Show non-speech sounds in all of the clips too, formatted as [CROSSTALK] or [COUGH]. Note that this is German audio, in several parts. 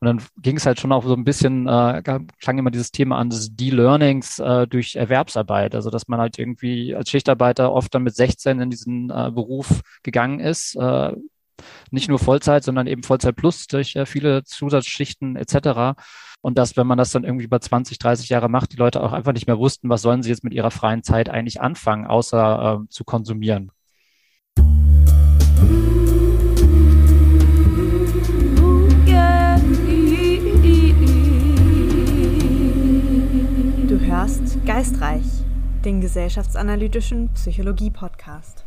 Und dann ging es halt schon auch so ein bisschen, äh, klang immer dieses Thema an des De-Learnings äh, durch Erwerbsarbeit. Also dass man halt irgendwie als Schichtarbeiter oft dann mit 16 in diesen äh, Beruf gegangen ist. Äh, nicht nur Vollzeit, sondern eben Vollzeit plus durch äh, viele Zusatzschichten etc. Und dass, wenn man das dann irgendwie über 20, 30 Jahre macht, die Leute auch einfach nicht mehr wussten, was sollen sie jetzt mit ihrer freien Zeit eigentlich anfangen, außer äh, zu konsumieren. Geistreich, den gesellschaftsanalytischen Psychologie-Podcast.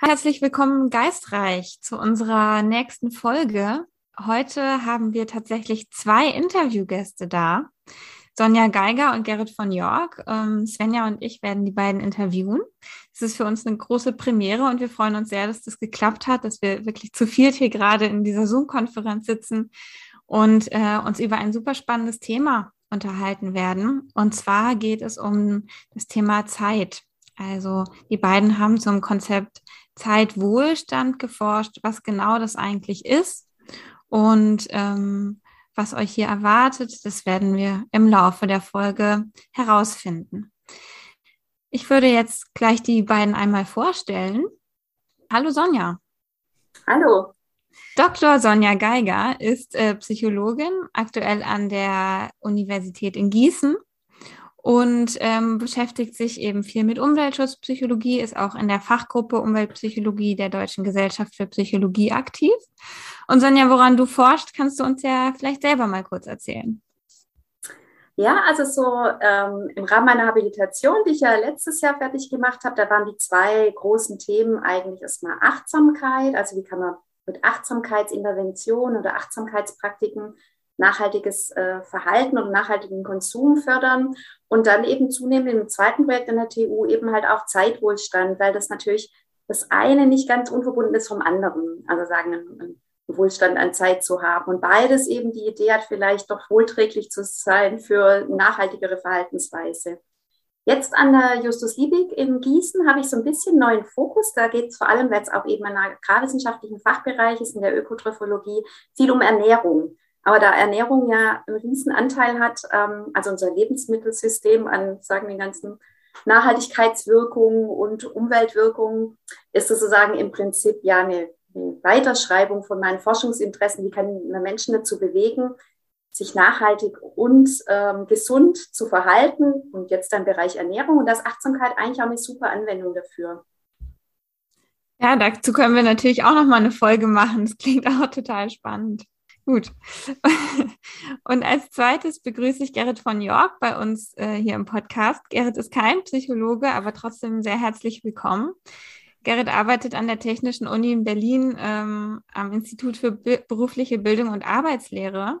Herzlich willkommen Geistreich zu unserer nächsten Folge. Heute haben wir tatsächlich zwei Interviewgäste da. Sonja Geiger und Gerrit von York. Ähm, Svenja und ich werden die beiden interviewen. Es ist für uns eine große Premiere und wir freuen uns sehr, dass das geklappt hat, dass wir wirklich zu viert hier gerade in dieser Zoom-Konferenz sitzen und äh, uns über ein super spannendes Thema unterhalten werden. Und zwar geht es um das Thema Zeit. Also die beiden haben zum Konzept Zeitwohlstand geforscht, was genau das eigentlich ist und ähm, was euch hier erwartet. Das werden wir im Laufe der Folge herausfinden. Ich würde jetzt gleich die beiden einmal vorstellen. Hallo Sonja. Hallo. Dr. Sonja Geiger ist äh, Psychologin, aktuell an der Universität in Gießen und ähm, beschäftigt sich eben viel mit Umweltschutzpsychologie, ist auch in der Fachgruppe Umweltpsychologie der Deutschen Gesellschaft für Psychologie aktiv. Und Sonja, woran du forschst, kannst du uns ja vielleicht selber mal kurz erzählen. Ja, also so ähm, im Rahmen meiner Habilitation, die ich ja letztes Jahr fertig gemacht habe, da waren die zwei großen Themen eigentlich erstmal Achtsamkeit, also wie kann man mit Achtsamkeitsintervention oder Achtsamkeitspraktiken nachhaltiges äh, Verhalten und nachhaltigen Konsum fördern und dann eben zunehmend im zweiten Projekt in der TU eben halt auch Zeitwohlstand, weil das natürlich das eine nicht ganz unverbunden ist vom anderen. Also sagen, Wohlstand an Zeit zu haben. Und beides eben die Idee hat, vielleicht doch wohlträglich zu sein für nachhaltigere Verhaltensweise. Jetzt an der Justus Liebig in Gießen habe ich so ein bisschen neuen Fokus. Da geht es vor allem, weil es auch eben ein agrarwissenschaftlichen Fachbereich ist, in der Ökotrophologie, viel um Ernährung. Aber da Ernährung ja einen riesen Anteil hat, ähm, also unser Lebensmittelsystem an, sagen den ganzen Nachhaltigkeitswirkungen und Umweltwirkungen, ist sozusagen im Prinzip ja eine, eine Weiterschreibung von meinen Forschungsinteressen. Wie kann man Menschen dazu bewegen, sich nachhaltig und ähm, gesund zu verhalten und jetzt dann Bereich Ernährung und das Achtsamkeit eigentlich auch eine super Anwendung dafür. Ja, dazu können wir natürlich auch noch mal eine Folge machen. Das klingt [LAUGHS] auch total spannend. Gut. [LAUGHS] Und als zweites begrüße ich Gerrit von York bei uns äh, hier im Podcast. Gerrit ist kein Psychologe, aber trotzdem sehr herzlich willkommen. Gerrit arbeitet an der Technischen Uni in Berlin ähm, am Institut für berufliche Bildung und Arbeitslehre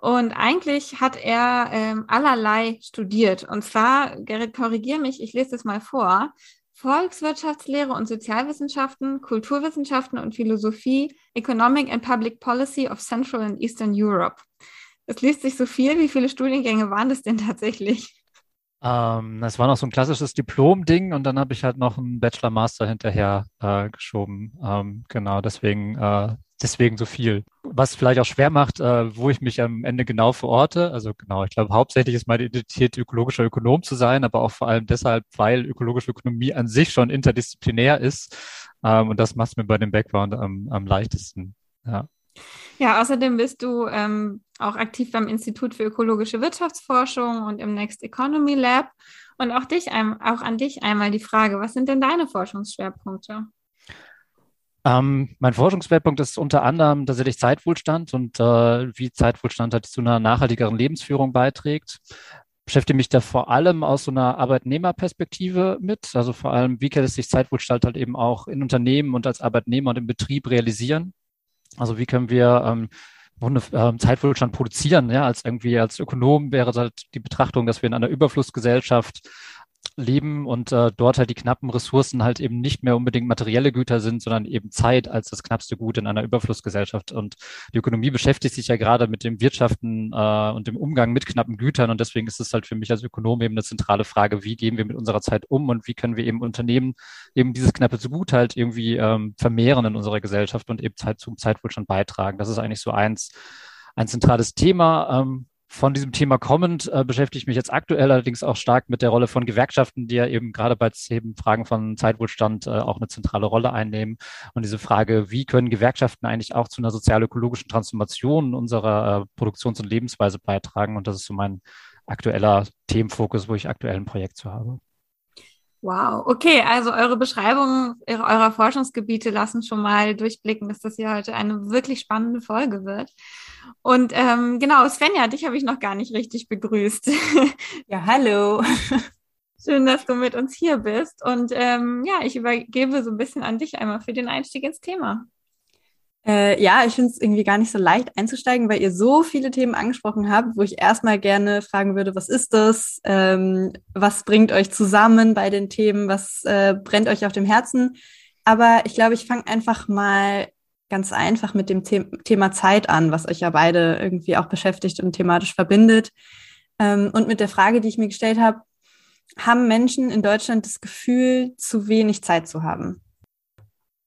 und eigentlich hat er ähm, allerlei studiert. Und zwar, Gerrit, korrigier mich, ich lese das mal vor. Volkswirtschaftslehre und Sozialwissenschaften, Kulturwissenschaften und Philosophie, Economic and Public Policy of Central and Eastern Europe. Das liest sich so viel. Wie viele Studiengänge waren das denn tatsächlich? Ähm, das war noch so ein klassisches Diplom-Ding und dann habe ich halt noch einen Bachelor-Master hinterher äh, geschoben. Ähm, genau, deswegen äh, deswegen so viel. Was vielleicht auch schwer macht, äh, wo ich mich am Ende genau verorte. Also genau, ich glaube, hauptsächlich ist meine Identität ökologischer Ökonom zu sein, aber auch vor allem deshalb, weil ökologische Ökonomie an sich schon interdisziplinär ist. Ähm, und das macht mir bei dem Background am, am leichtesten. Ja. Ja, außerdem bist du ähm, auch aktiv beim Institut für ökologische Wirtschaftsforschung und im Next Economy Lab. Und auch dich, auch an dich einmal die Frage, was sind denn deine Forschungsschwerpunkte? Ähm, mein Forschungsschwerpunkt ist unter anderem tatsächlich Zeitwohlstand und äh, wie Zeitwohlstand halt zu einer nachhaltigeren Lebensführung beiträgt. Beschäftige mich da vor allem aus so einer Arbeitnehmerperspektive mit. Also vor allem, wie kann es sich Zeitwohlstand halt eben auch in Unternehmen und als Arbeitnehmer und im Betrieb realisieren? Also wie können wir ähm, ähm, Zeitwohlstand produzieren? Ja, als irgendwie als Ökonom wäre halt die Betrachtung, dass wir in einer Überflussgesellschaft leben und äh, dort halt die knappen Ressourcen halt eben nicht mehr unbedingt materielle Güter sind, sondern eben Zeit als das knappste Gut in einer Überflussgesellschaft. Und die Ökonomie beschäftigt sich ja gerade mit dem Wirtschaften äh, und dem Umgang mit knappen Gütern. Und deswegen ist es halt für mich als Ökonom eben eine zentrale Frage, wie gehen wir mit unserer Zeit um und wie können wir eben Unternehmen eben dieses knappe Gut halt irgendwie ähm, vermehren in unserer Gesellschaft und eben Zeit zum Zeitwohlstand beitragen. Das ist eigentlich so eins ein zentrales Thema. Ähm, von diesem Thema kommend äh, beschäftige ich mich jetzt aktuell allerdings auch stark mit der Rolle von Gewerkschaften, die ja eben gerade bei eben Fragen von Zeitwohlstand äh, auch eine zentrale Rolle einnehmen. Und diese Frage, wie können Gewerkschaften eigentlich auch zu einer sozial-ökologischen Transformation unserer äh, Produktions- und Lebensweise beitragen? Und das ist so mein aktueller Themenfokus, wo ich aktuell ein Projekt zu habe. Wow, okay, also eure Beschreibungen eurer Forschungsgebiete lassen schon mal durchblicken, dass das hier heute eine wirklich spannende Folge wird. Und ähm, genau, Svenja, dich habe ich noch gar nicht richtig begrüßt. [LAUGHS] Ja, hallo. Schön, dass du mit uns hier bist. Und ähm, ja, ich übergebe so ein bisschen an dich einmal für den Einstieg ins Thema. Äh, ja, ich finde es irgendwie gar nicht so leicht einzusteigen, weil ihr so viele Themen angesprochen habt, wo ich erstmal gerne fragen würde, was ist das? Ähm, was bringt euch zusammen bei den Themen? Was äh, brennt euch auf dem Herzen? Aber ich glaube, ich fange einfach mal ganz einfach mit dem The Thema Zeit an, was euch ja beide irgendwie auch beschäftigt und thematisch verbindet. Ähm, und mit der Frage, die ich mir gestellt habe, haben Menschen in Deutschland das Gefühl, zu wenig Zeit zu haben?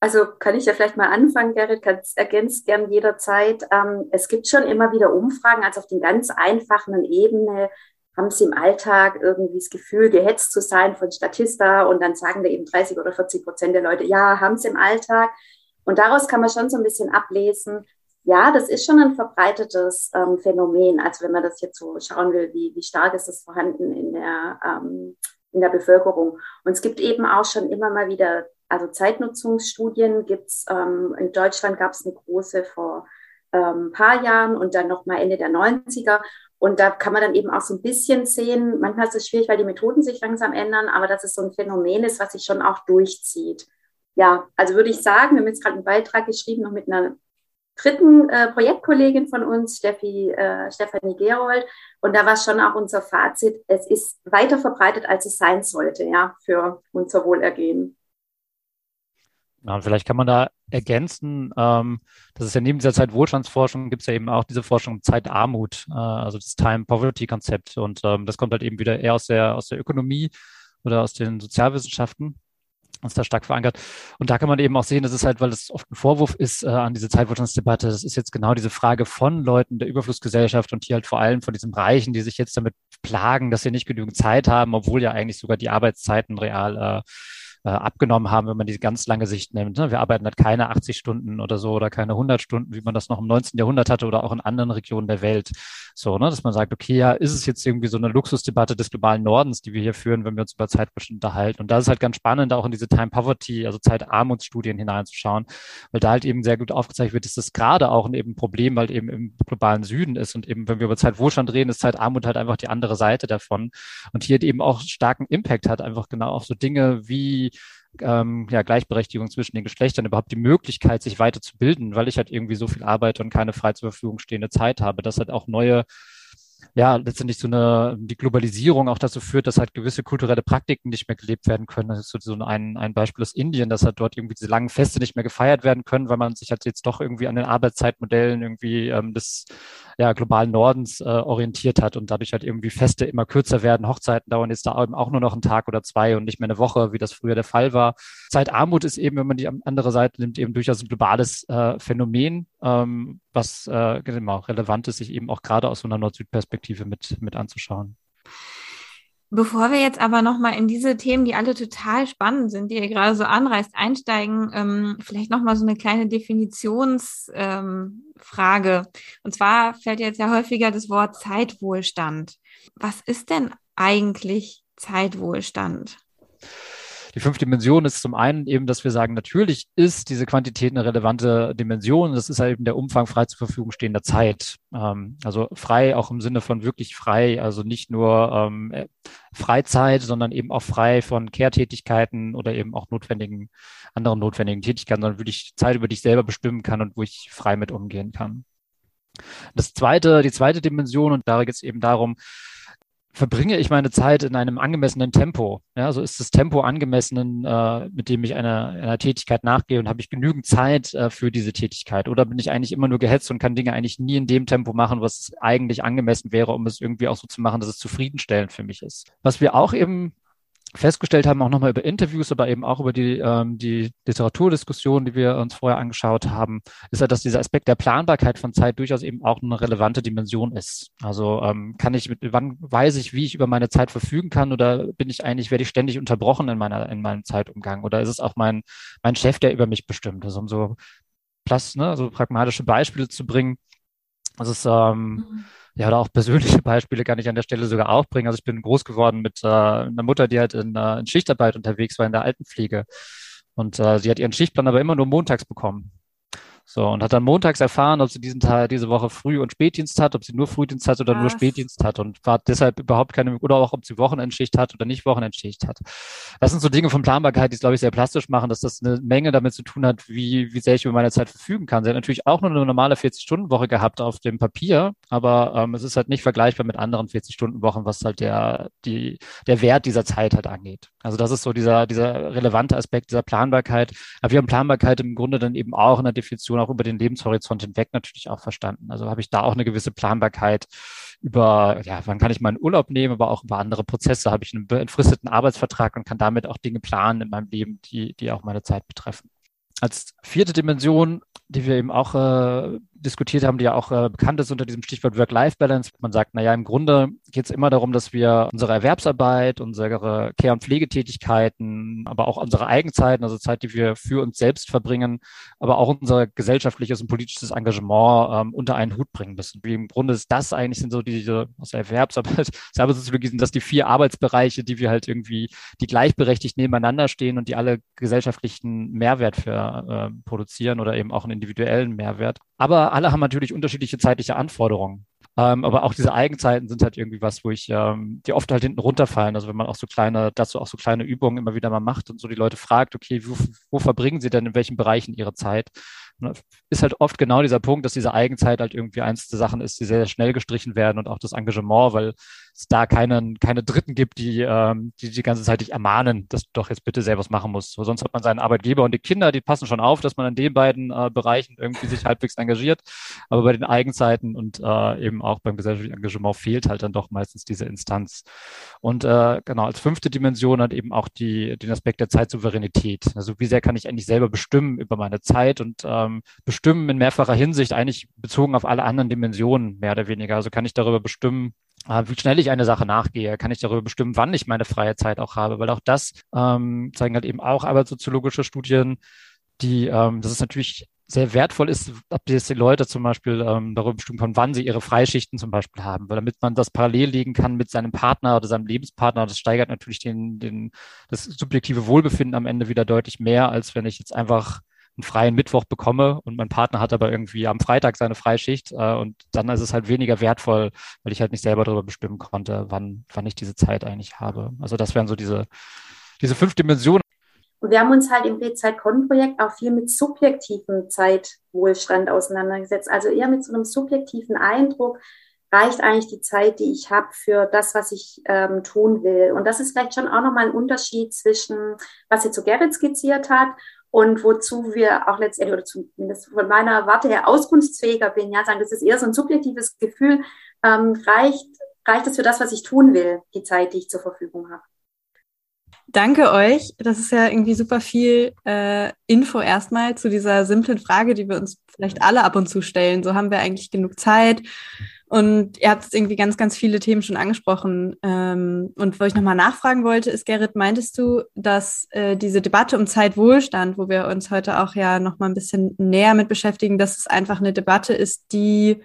Also kann ich ja vielleicht mal anfangen, Gerrit, ergänzt gern jederzeit. Ähm, es gibt schon immer wieder Umfragen, also auf den ganz einfachen Ebene haben sie im Alltag irgendwie das Gefühl, gehetzt zu sein von Statista und dann sagen da eben 30 oder 40 Prozent der Leute, ja, haben sie im Alltag. Und daraus kann man schon so ein bisschen ablesen, ja, das ist schon ein verbreitetes ähm, Phänomen. Also wenn man das jetzt so schauen will, wie, wie stark ist das vorhanden in der, ähm, in der Bevölkerung. Und es gibt eben auch schon immer mal wieder also Zeitnutzungsstudien gibt's ähm, in Deutschland gab es eine große vor ein ähm, paar Jahren und dann nochmal Ende der 90er. Und da kann man dann eben auch so ein bisschen sehen, manchmal ist es schwierig, weil die Methoden sich langsam ändern, aber dass es so ein Phänomen ist, was sich schon auch durchzieht. Ja, also würde ich sagen, wir haben jetzt gerade einen Beitrag geschrieben, noch mit einer dritten äh, Projektkollegin von uns, Steffi, äh, Stefanie Gerold. Und da war schon auch unser Fazit, es ist weiter verbreitet, als es sein sollte, ja, für unser Wohlergehen. Ja, und vielleicht kann man da ergänzen, ähm, dass es ja neben dieser Zeitwohlstandsforschung gibt es ja eben auch diese Forschung Zeitarmut, äh, also das Time Poverty Konzept. Und ähm, das kommt halt eben wieder eher aus der, aus der Ökonomie oder aus den Sozialwissenschaften ist da stark verankert. Und da kann man eben auch sehen, das ist halt, weil es oft ein Vorwurf ist äh, an diese Zeitwohlstandsdebatte, das ist jetzt genau diese Frage von Leuten der Überflussgesellschaft und hier halt vor allem von diesen Reichen, die sich jetzt damit plagen, dass sie nicht genügend Zeit haben, obwohl ja eigentlich sogar die Arbeitszeiten real äh, äh, abgenommen haben, wenn man die ganz lange Sicht nimmt. Ne? Wir arbeiten halt keine 80 Stunden oder so oder keine 100 Stunden, wie man das noch im 19. Jahrhundert hatte oder auch in anderen Regionen der Welt. So, ne? dass man sagt, okay, ja, ist es jetzt irgendwie so eine Luxusdebatte des globalen Nordens, die wir hier führen, wenn wir uns über Zeitbestimmt unterhalten. Und da ist halt ganz spannend, auch in diese Time Poverty, also Zeitarmutsstudien hineinzuschauen, weil da halt eben sehr gut aufgezeigt wird, dass das gerade auch ein eben Problem, weil eben im globalen Süden ist und eben, wenn wir über Zeitwohlstand reden, ist Zeitarmut halt einfach die andere Seite davon und hier eben auch starken Impact hat, einfach genau auf so Dinge wie ähm, ja, Gleichberechtigung zwischen den Geschlechtern, überhaupt die Möglichkeit, sich weiterzubilden, weil ich halt irgendwie so viel arbeite und keine frei zur Verfügung stehende Zeit habe, dass halt auch neue ja, letztendlich so eine, die Globalisierung auch dazu führt, dass halt gewisse kulturelle Praktiken nicht mehr gelebt werden können. Das ist so ein, ein Beispiel aus Indien, dass halt dort irgendwie diese langen Feste nicht mehr gefeiert werden können, weil man sich halt jetzt doch irgendwie an den Arbeitszeitmodellen irgendwie ähm, des ja, globalen Nordens äh, orientiert hat und dadurch halt irgendwie Feste immer kürzer werden. Hochzeiten dauern jetzt da eben auch nur noch einen Tag oder zwei und nicht mehr eine Woche, wie das früher der Fall war. Zeitarmut ist eben, wenn man die andere Seite nimmt, eben durchaus ein globales äh, Phänomen, ähm, was äh, genau, relevant ist, sich eben auch gerade aus so einer Nord-Süd-Perspektive mit, mit anzuschauen. Bevor wir jetzt aber nochmal in diese Themen, die alle total spannend sind, die ihr gerade so anreißt, einsteigen, ähm, vielleicht nochmal so eine kleine Definitionsfrage. Ähm, Und zwar fällt jetzt ja häufiger das Wort Zeitwohlstand. Was ist denn eigentlich Zeitwohlstand? Die fünfte Dimension ist zum einen eben, dass wir sagen, natürlich ist diese Quantität eine relevante Dimension. Das ist halt eben der Umfang frei zur Verfügung stehender Zeit. Ähm, also frei auch im Sinne von wirklich frei, also nicht nur ähm, äh, Freizeit, sondern eben auch frei von Kehrtätigkeiten oder eben auch notwendigen, anderen notwendigen Tätigkeiten, sondern wirklich Zeit, über die ich selber bestimmen kann und wo ich frei mit umgehen kann. Das zweite, die zweite Dimension, und da geht es eben darum, verbringe ich meine Zeit in einem angemessenen Tempo? Ja, so ist das Tempo angemessen, äh, mit dem ich einer, einer Tätigkeit nachgehe und habe ich genügend Zeit äh, für diese Tätigkeit? Oder bin ich eigentlich immer nur gehetzt und kann Dinge eigentlich nie in dem Tempo machen, was eigentlich angemessen wäre, um es irgendwie auch so zu machen, dass es zufriedenstellend für mich ist? Was wir auch eben festgestellt haben, auch nochmal über Interviews, aber eben auch über die, ähm, die Literaturdiskussion, die wir uns vorher angeschaut haben, ist ja, dass dieser Aspekt der Planbarkeit von Zeit durchaus eben auch eine relevante Dimension ist. Also ähm, kann ich, mit, wann weiß ich, wie ich über meine Zeit verfügen kann oder bin ich eigentlich, werde ich ständig unterbrochen in meiner, in meinem Zeitumgang oder ist es auch mein, mein Chef, der über mich bestimmt? Also um so Plus, ne, so pragmatische Beispiele zu bringen. Das ist, ähm, mhm ja, oder auch persönliche [LAUGHS] Beispiele kann ich an der Stelle sogar auch bringen. Also ich bin groß geworden mit äh, einer Mutter, die halt in, äh, in Schichtarbeit unterwegs war in der Altenpflege. Und äh, sie hat ihren Schichtplan aber immer nur montags bekommen. So, und hat dann montags erfahren, ob sie diesen Tag, diese Woche Früh- und Spätdienst hat, ob sie nur Frühdienst hat oder Was? nur Spätdienst hat und war deshalb überhaupt keine, oder auch ob sie Wochenendschicht hat oder nicht Wochenendschicht hat. Das sind so Dinge von Planbarkeit, die es, glaube ich, sehr plastisch machen, dass das eine Menge damit zu tun hat, wie, wie sehr ich über meine Zeit verfügen kann. Sie hat natürlich auch nur eine normale 40-Stunden-Woche gehabt auf dem Papier, aber ähm, es ist halt nicht vergleichbar mit anderen 40-Stunden-Wochen, was halt der, die, der Wert dieser Zeit halt angeht. Also das ist so dieser, dieser relevante Aspekt dieser Planbarkeit. Aber wir haben Planbarkeit im Grunde dann eben auch in der Definition auch über den Lebenshorizont hinweg natürlich auch verstanden. Also habe ich da auch eine gewisse Planbarkeit über, ja, wann kann ich meinen Urlaub nehmen, aber auch über andere Prozesse habe ich einen entfristeten Arbeitsvertrag und kann damit auch Dinge planen in meinem Leben, die, die auch meine Zeit betreffen. Als vierte Dimension, die wir eben auch äh, diskutiert haben, die ja auch äh, bekannt ist unter diesem Stichwort Work-Life-Balance. Man sagt, naja, im Grunde geht es immer darum, dass wir unsere Erwerbsarbeit, unsere Care- und Pflegetätigkeiten, aber auch unsere Eigenzeiten, also Zeit, die wir für uns selbst verbringen, aber auch unser gesellschaftliches und politisches Engagement ähm, unter einen Hut bringen müssen. Wie im Grunde ist das eigentlich, sind so diese aus der Erwerbsarbeit, Arbeitssoziologie sind das die vier Arbeitsbereiche, die wir halt irgendwie, die gleichberechtigt nebeneinander stehen und die alle gesellschaftlichen Mehrwert für äh, produzieren oder eben auch einen individuellen Mehrwert. Aber alle haben natürlich unterschiedliche zeitliche Anforderungen. Ähm, aber auch diese Eigenzeiten sind halt irgendwie was, wo ich, ähm, die oft halt hinten runterfallen. Also wenn man auch so kleine, dazu auch so kleine Übungen immer wieder mal macht und so die Leute fragt, okay, wo, wo verbringen sie denn in welchen Bereichen ihre Zeit? Ist halt oft genau dieser Punkt, dass diese Eigenzeit halt irgendwie eins der Sachen ist, die sehr, sehr schnell gestrichen werden und auch das Engagement, weil es da keinen, keine Dritten gibt, die, ähm, die die ganze Zeit dich ermahnen, dass du doch jetzt bitte selber was machen musst. So, sonst hat man seinen Arbeitgeber und die Kinder, die passen schon auf, dass man in den beiden äh, Bereichen irgendwie sich halbwegs engagiert. Aber bei den Eigenzeiten und äh, eben auch beim gesellschaftlichen Engagement fehlt halt dann doch meistens diese Instanz. Und äh, genau, als fünfte Dimension hat eben auch die, den Aspekt der Zeitsouveränität. Also wie sehr kann ich eigentlich selber bestimmen über meine Zeit und ähm, bestimmen in mehrfacher Hinsicht, eigentlich bezogen auf alle anderen Dimensionen mehr oder weniger. Also kann ich darüber bestimmen, äh, wie schnell ich eine Sache nachgehe, kann ich darüber bestimmen, wann ich meine freie Zeit auch habe, weil auch das ähm, zeigen halt eben auch arbeitssoziologische Studien, die, ähm, das ist natürlich sehr wertvoll ist, ob die Leute zum Beispiel ähm, darüber bestimmen können, wann sie ihre Freischichten zum Beispiel haben, weil damit man das parallel legen kann mit seinem Partner oder seinem Lebenspartner, das steigert natürlich den, den, das subjektive Wohlbefinden am Ende wieder deutlich mehr, als wenn ich jetzt einfach einen freien Mittwoch bekomme und mein Partner hat aber irgendwie am Freitag seine Freischicht äh, und dann ist es halt weniger wertvoll, weil ich halt nicht selber darüber bestimmen konnte, wann, wann ich diese Zeit eigentlich habe. Also das wären so diese, diese fünf Dimensionen. Und wir haben uns halt im B-Zeit-Con-Projekt auch viel mit subjektivem Zeitwohlstand auseinandergesetzt. Also eher mit so einem subjektiven Eindruck, reicht eigentlich die Zeit, die ich habe für das, was ich ähm, tun will. Und das ist vielleicht schon auch nochmal ein Unterschied zwischen, was jetzt so Gerrit skizziert hat und wozu wir auch letztendlich, oder zumindest von meiner Warte her auskunftsfähiger bin, ja, sagen, das ist eher so ein subjektives Gefühl, ähm, reicht, reicht es für das, was ich tun will, die Zeit, die ich zur Verfügung habe. Danke euch. Das ist ja irgendwie super viel äh, Info erstmal zu dieser simplen Frage, die wir uns vielleicht alle ab und zu stellen. So haben wir eigentlich genug Zeit. Und ihr habt irgendwie ganz, ganz viele Themen schon angesprochen. Ähm, und wo ich nochmal nachfragen wollte, ist, Gerrit, meintest du, dass äh, diese Debatte um Zeitwohlstand, wo wir uns heute auch ja nochmal ein bisschen näher mit beschäftigen, dass es einfach eine Debatte ist, die,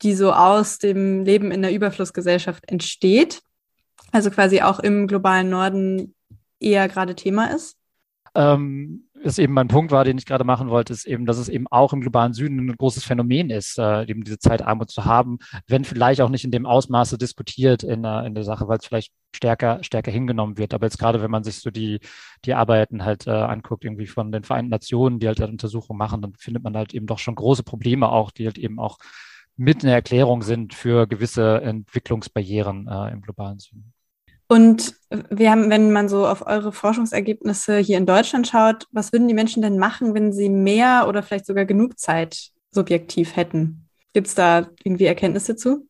die so aus dem Leben in der Überflussgesellschaft entsteht? Also quasi auch im globalen Norden eher gerade Thema ist? Ähm, ist eben mein Punkt war, den ich gerade machen wollte, ist eben, dass es eben auch im globalen Süden ein großes Phänomen ist, äh, eben diese Zeitarmut zu haben, wenn vielleicht auch nicht in dem Ausmaße diskutiert in, in der Sache, weil es vielleicht stärker, stärker hingenommen wird. Aber jetzt gerade, wenn man sich so die, die Arbeiten halt äh, anguckt, irgendwie von den Vereinten Nationen, die halt, halt Untersuchungen machen, dann findet man halt eben doch schon große Probleme auch, die halt eben auch mit einer Erklärung sind für gewisse Entwicklungsbarrieren äh, im globalen Süden. Und wir haben, wenn man so auf eure Forschungsergebnisse hier in Deutschland schaut, was würden die Menschen denn machen, wenn sie mehr oder vielleicht sogar genug Zeit subjektiv hätten? Gibt es da irgendwie Erkenntnisse zu?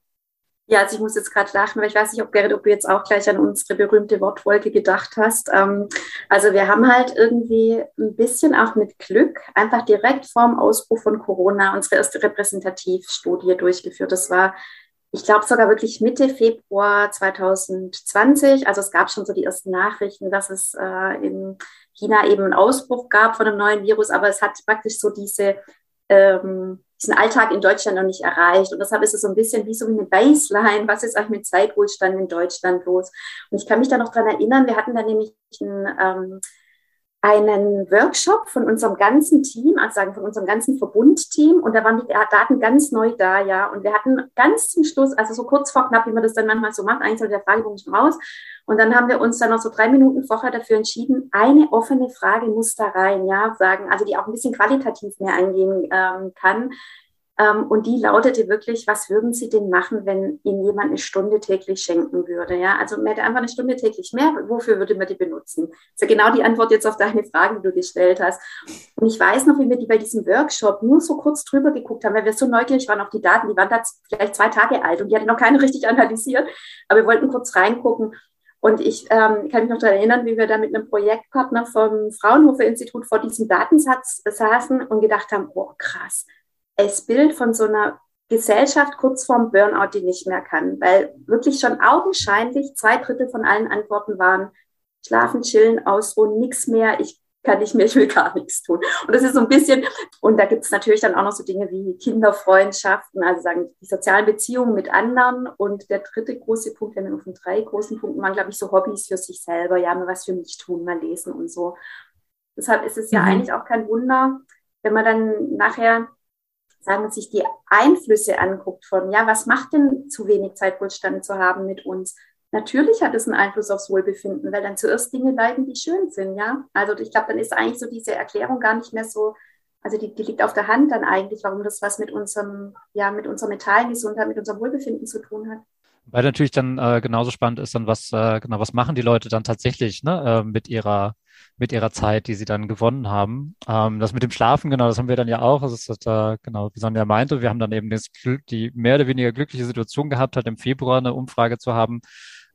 Ja, also ich muss jetzt gerade lachen, weil ich weiß nicht, ob Gerrit, ob du jetzt auch gleich an unsere berühmte Wortwolke gedacht hast. Ähm, also wir haben halt irgendwie ein bisschen auch mit Glück einfach direkt vorm Ausbruch von Corona unsere erste Repräsentativstudie durchgeführt. Das war, ich glaube, sogar wirklich Mitte Februar 2020. Also es gab schon so die ersten Nachrichten, dass es äh, in China eben einen Ausbruch gab von einem neuen Virus, aber es hat praktisch so diese ähm, diesen Alltag in Deutschland noch nicht erreicht. Und deshalb ist es so ein bisschen wie so eine Baseline, was ist eigentlich mit Zeitwohlstand in Deutschland los? Und ich kann mich da noch dran erinnern, wir hatten da nämlich einen, ähm, einen Workshop von unserem ganzen Team, also sagen von unserem ganzen Verbundteam. Und da waren die Daten ganz neu da, ja. Und wir hatten ganz zum Schluss, also so kurz vor knapp, wie man das dann manchmal so macht, eigentlich soll der Fragebogen schon raus. Und dann haben wir uns dann noch so drei Minuten vorher dafür entschieden, eine offene Frage muss da rein, ja, sagen, also die auch ein bisschen qualitativ mehr eingehen ähm, kann. Ähm, und die lautete wirklich, was würden Sie denn machen, wenn Ihnen jemand eine Stunde täglich schenken würde? Ja, also man hätte einfach eine Stunde täglich mehr. Wofür würde man die benutzen? Das ist ja genau die Antwort jetzt auf deine Frage, die du gestellt hast. Und ich weiß noch, wie wir die bei diesem Workshop nur so kurz drüber geguckt haben, weil wir so neugierig waren auf die Daten. Die waren da vielleicht zwei Tage alt und die hatte noch keine richtig analysiert. Aber wir wollten kurz reingucken. Und ich ähm, kann mich noch daran erinnern, wie wir da mit einem Projektpartner vom Fraunhofer Institut vor diesem Datensatz saßen und gedacht haben, oh krass, es Bild von so einer Gesellschaft kurz vorm Burnout, die nicht mehr kann, weil wirklich schon augenscheinlich zwei Drittel von allen Antworten waren schlafen, chillen, ausruhen, nichts mehr, ich kann nicht mehr, ich will gar nichts tun. Und das ist so ein bisschen, und da gibt es natürlich dann auch noch so Dinge wie Kinderfreundschaften, also sagen die sozialen Beziehungen mit anderen. Und der dritte große Punkt, wenn wir nur von drei großen Punkten waren, glaube ich, so Hobbys für sich selber, ja, mal was für mich tun, mal lesen und so. Deshalb ist es ja mhm. eigentlich auch kein Wunder, wenn man dann nachher sagen, sich die Einflüsse anguckt von, ja, was macht denn zu wenig Zeitwohlstand zu haben mit uns? Natürlich hat es einen Einfluss aufs Wohlbefinden, weil dann zuerst Dinge leiden, die schön sind, ja. Also ich glaube, dann ist eigentlich so diese Erklärung gar nicht mehr so, also die, die, liegt auf der Hand dann eigentlich, warum das was mit unserem, ja, mit unserer mentalen Gesundheit, mit unserem Wohlbefinden zu tun hat. Weil natürlich dann äh, genauso spannend ist dann, was, äh, genau, was machen die Leute dann tatsächlich ne, äh, mit ihrer mit ihrer Zeit, die sie dann gewonnen haben. Ähm, das mit dem Schlafen, genau, das haben wir dann ja auch. Das ist das, äh, genau, wie Sonja meinte, wir haben dann eben das, die mehr oder weniger glückliche Situation gehabt, halt im Februar eine Umfrage zu haben,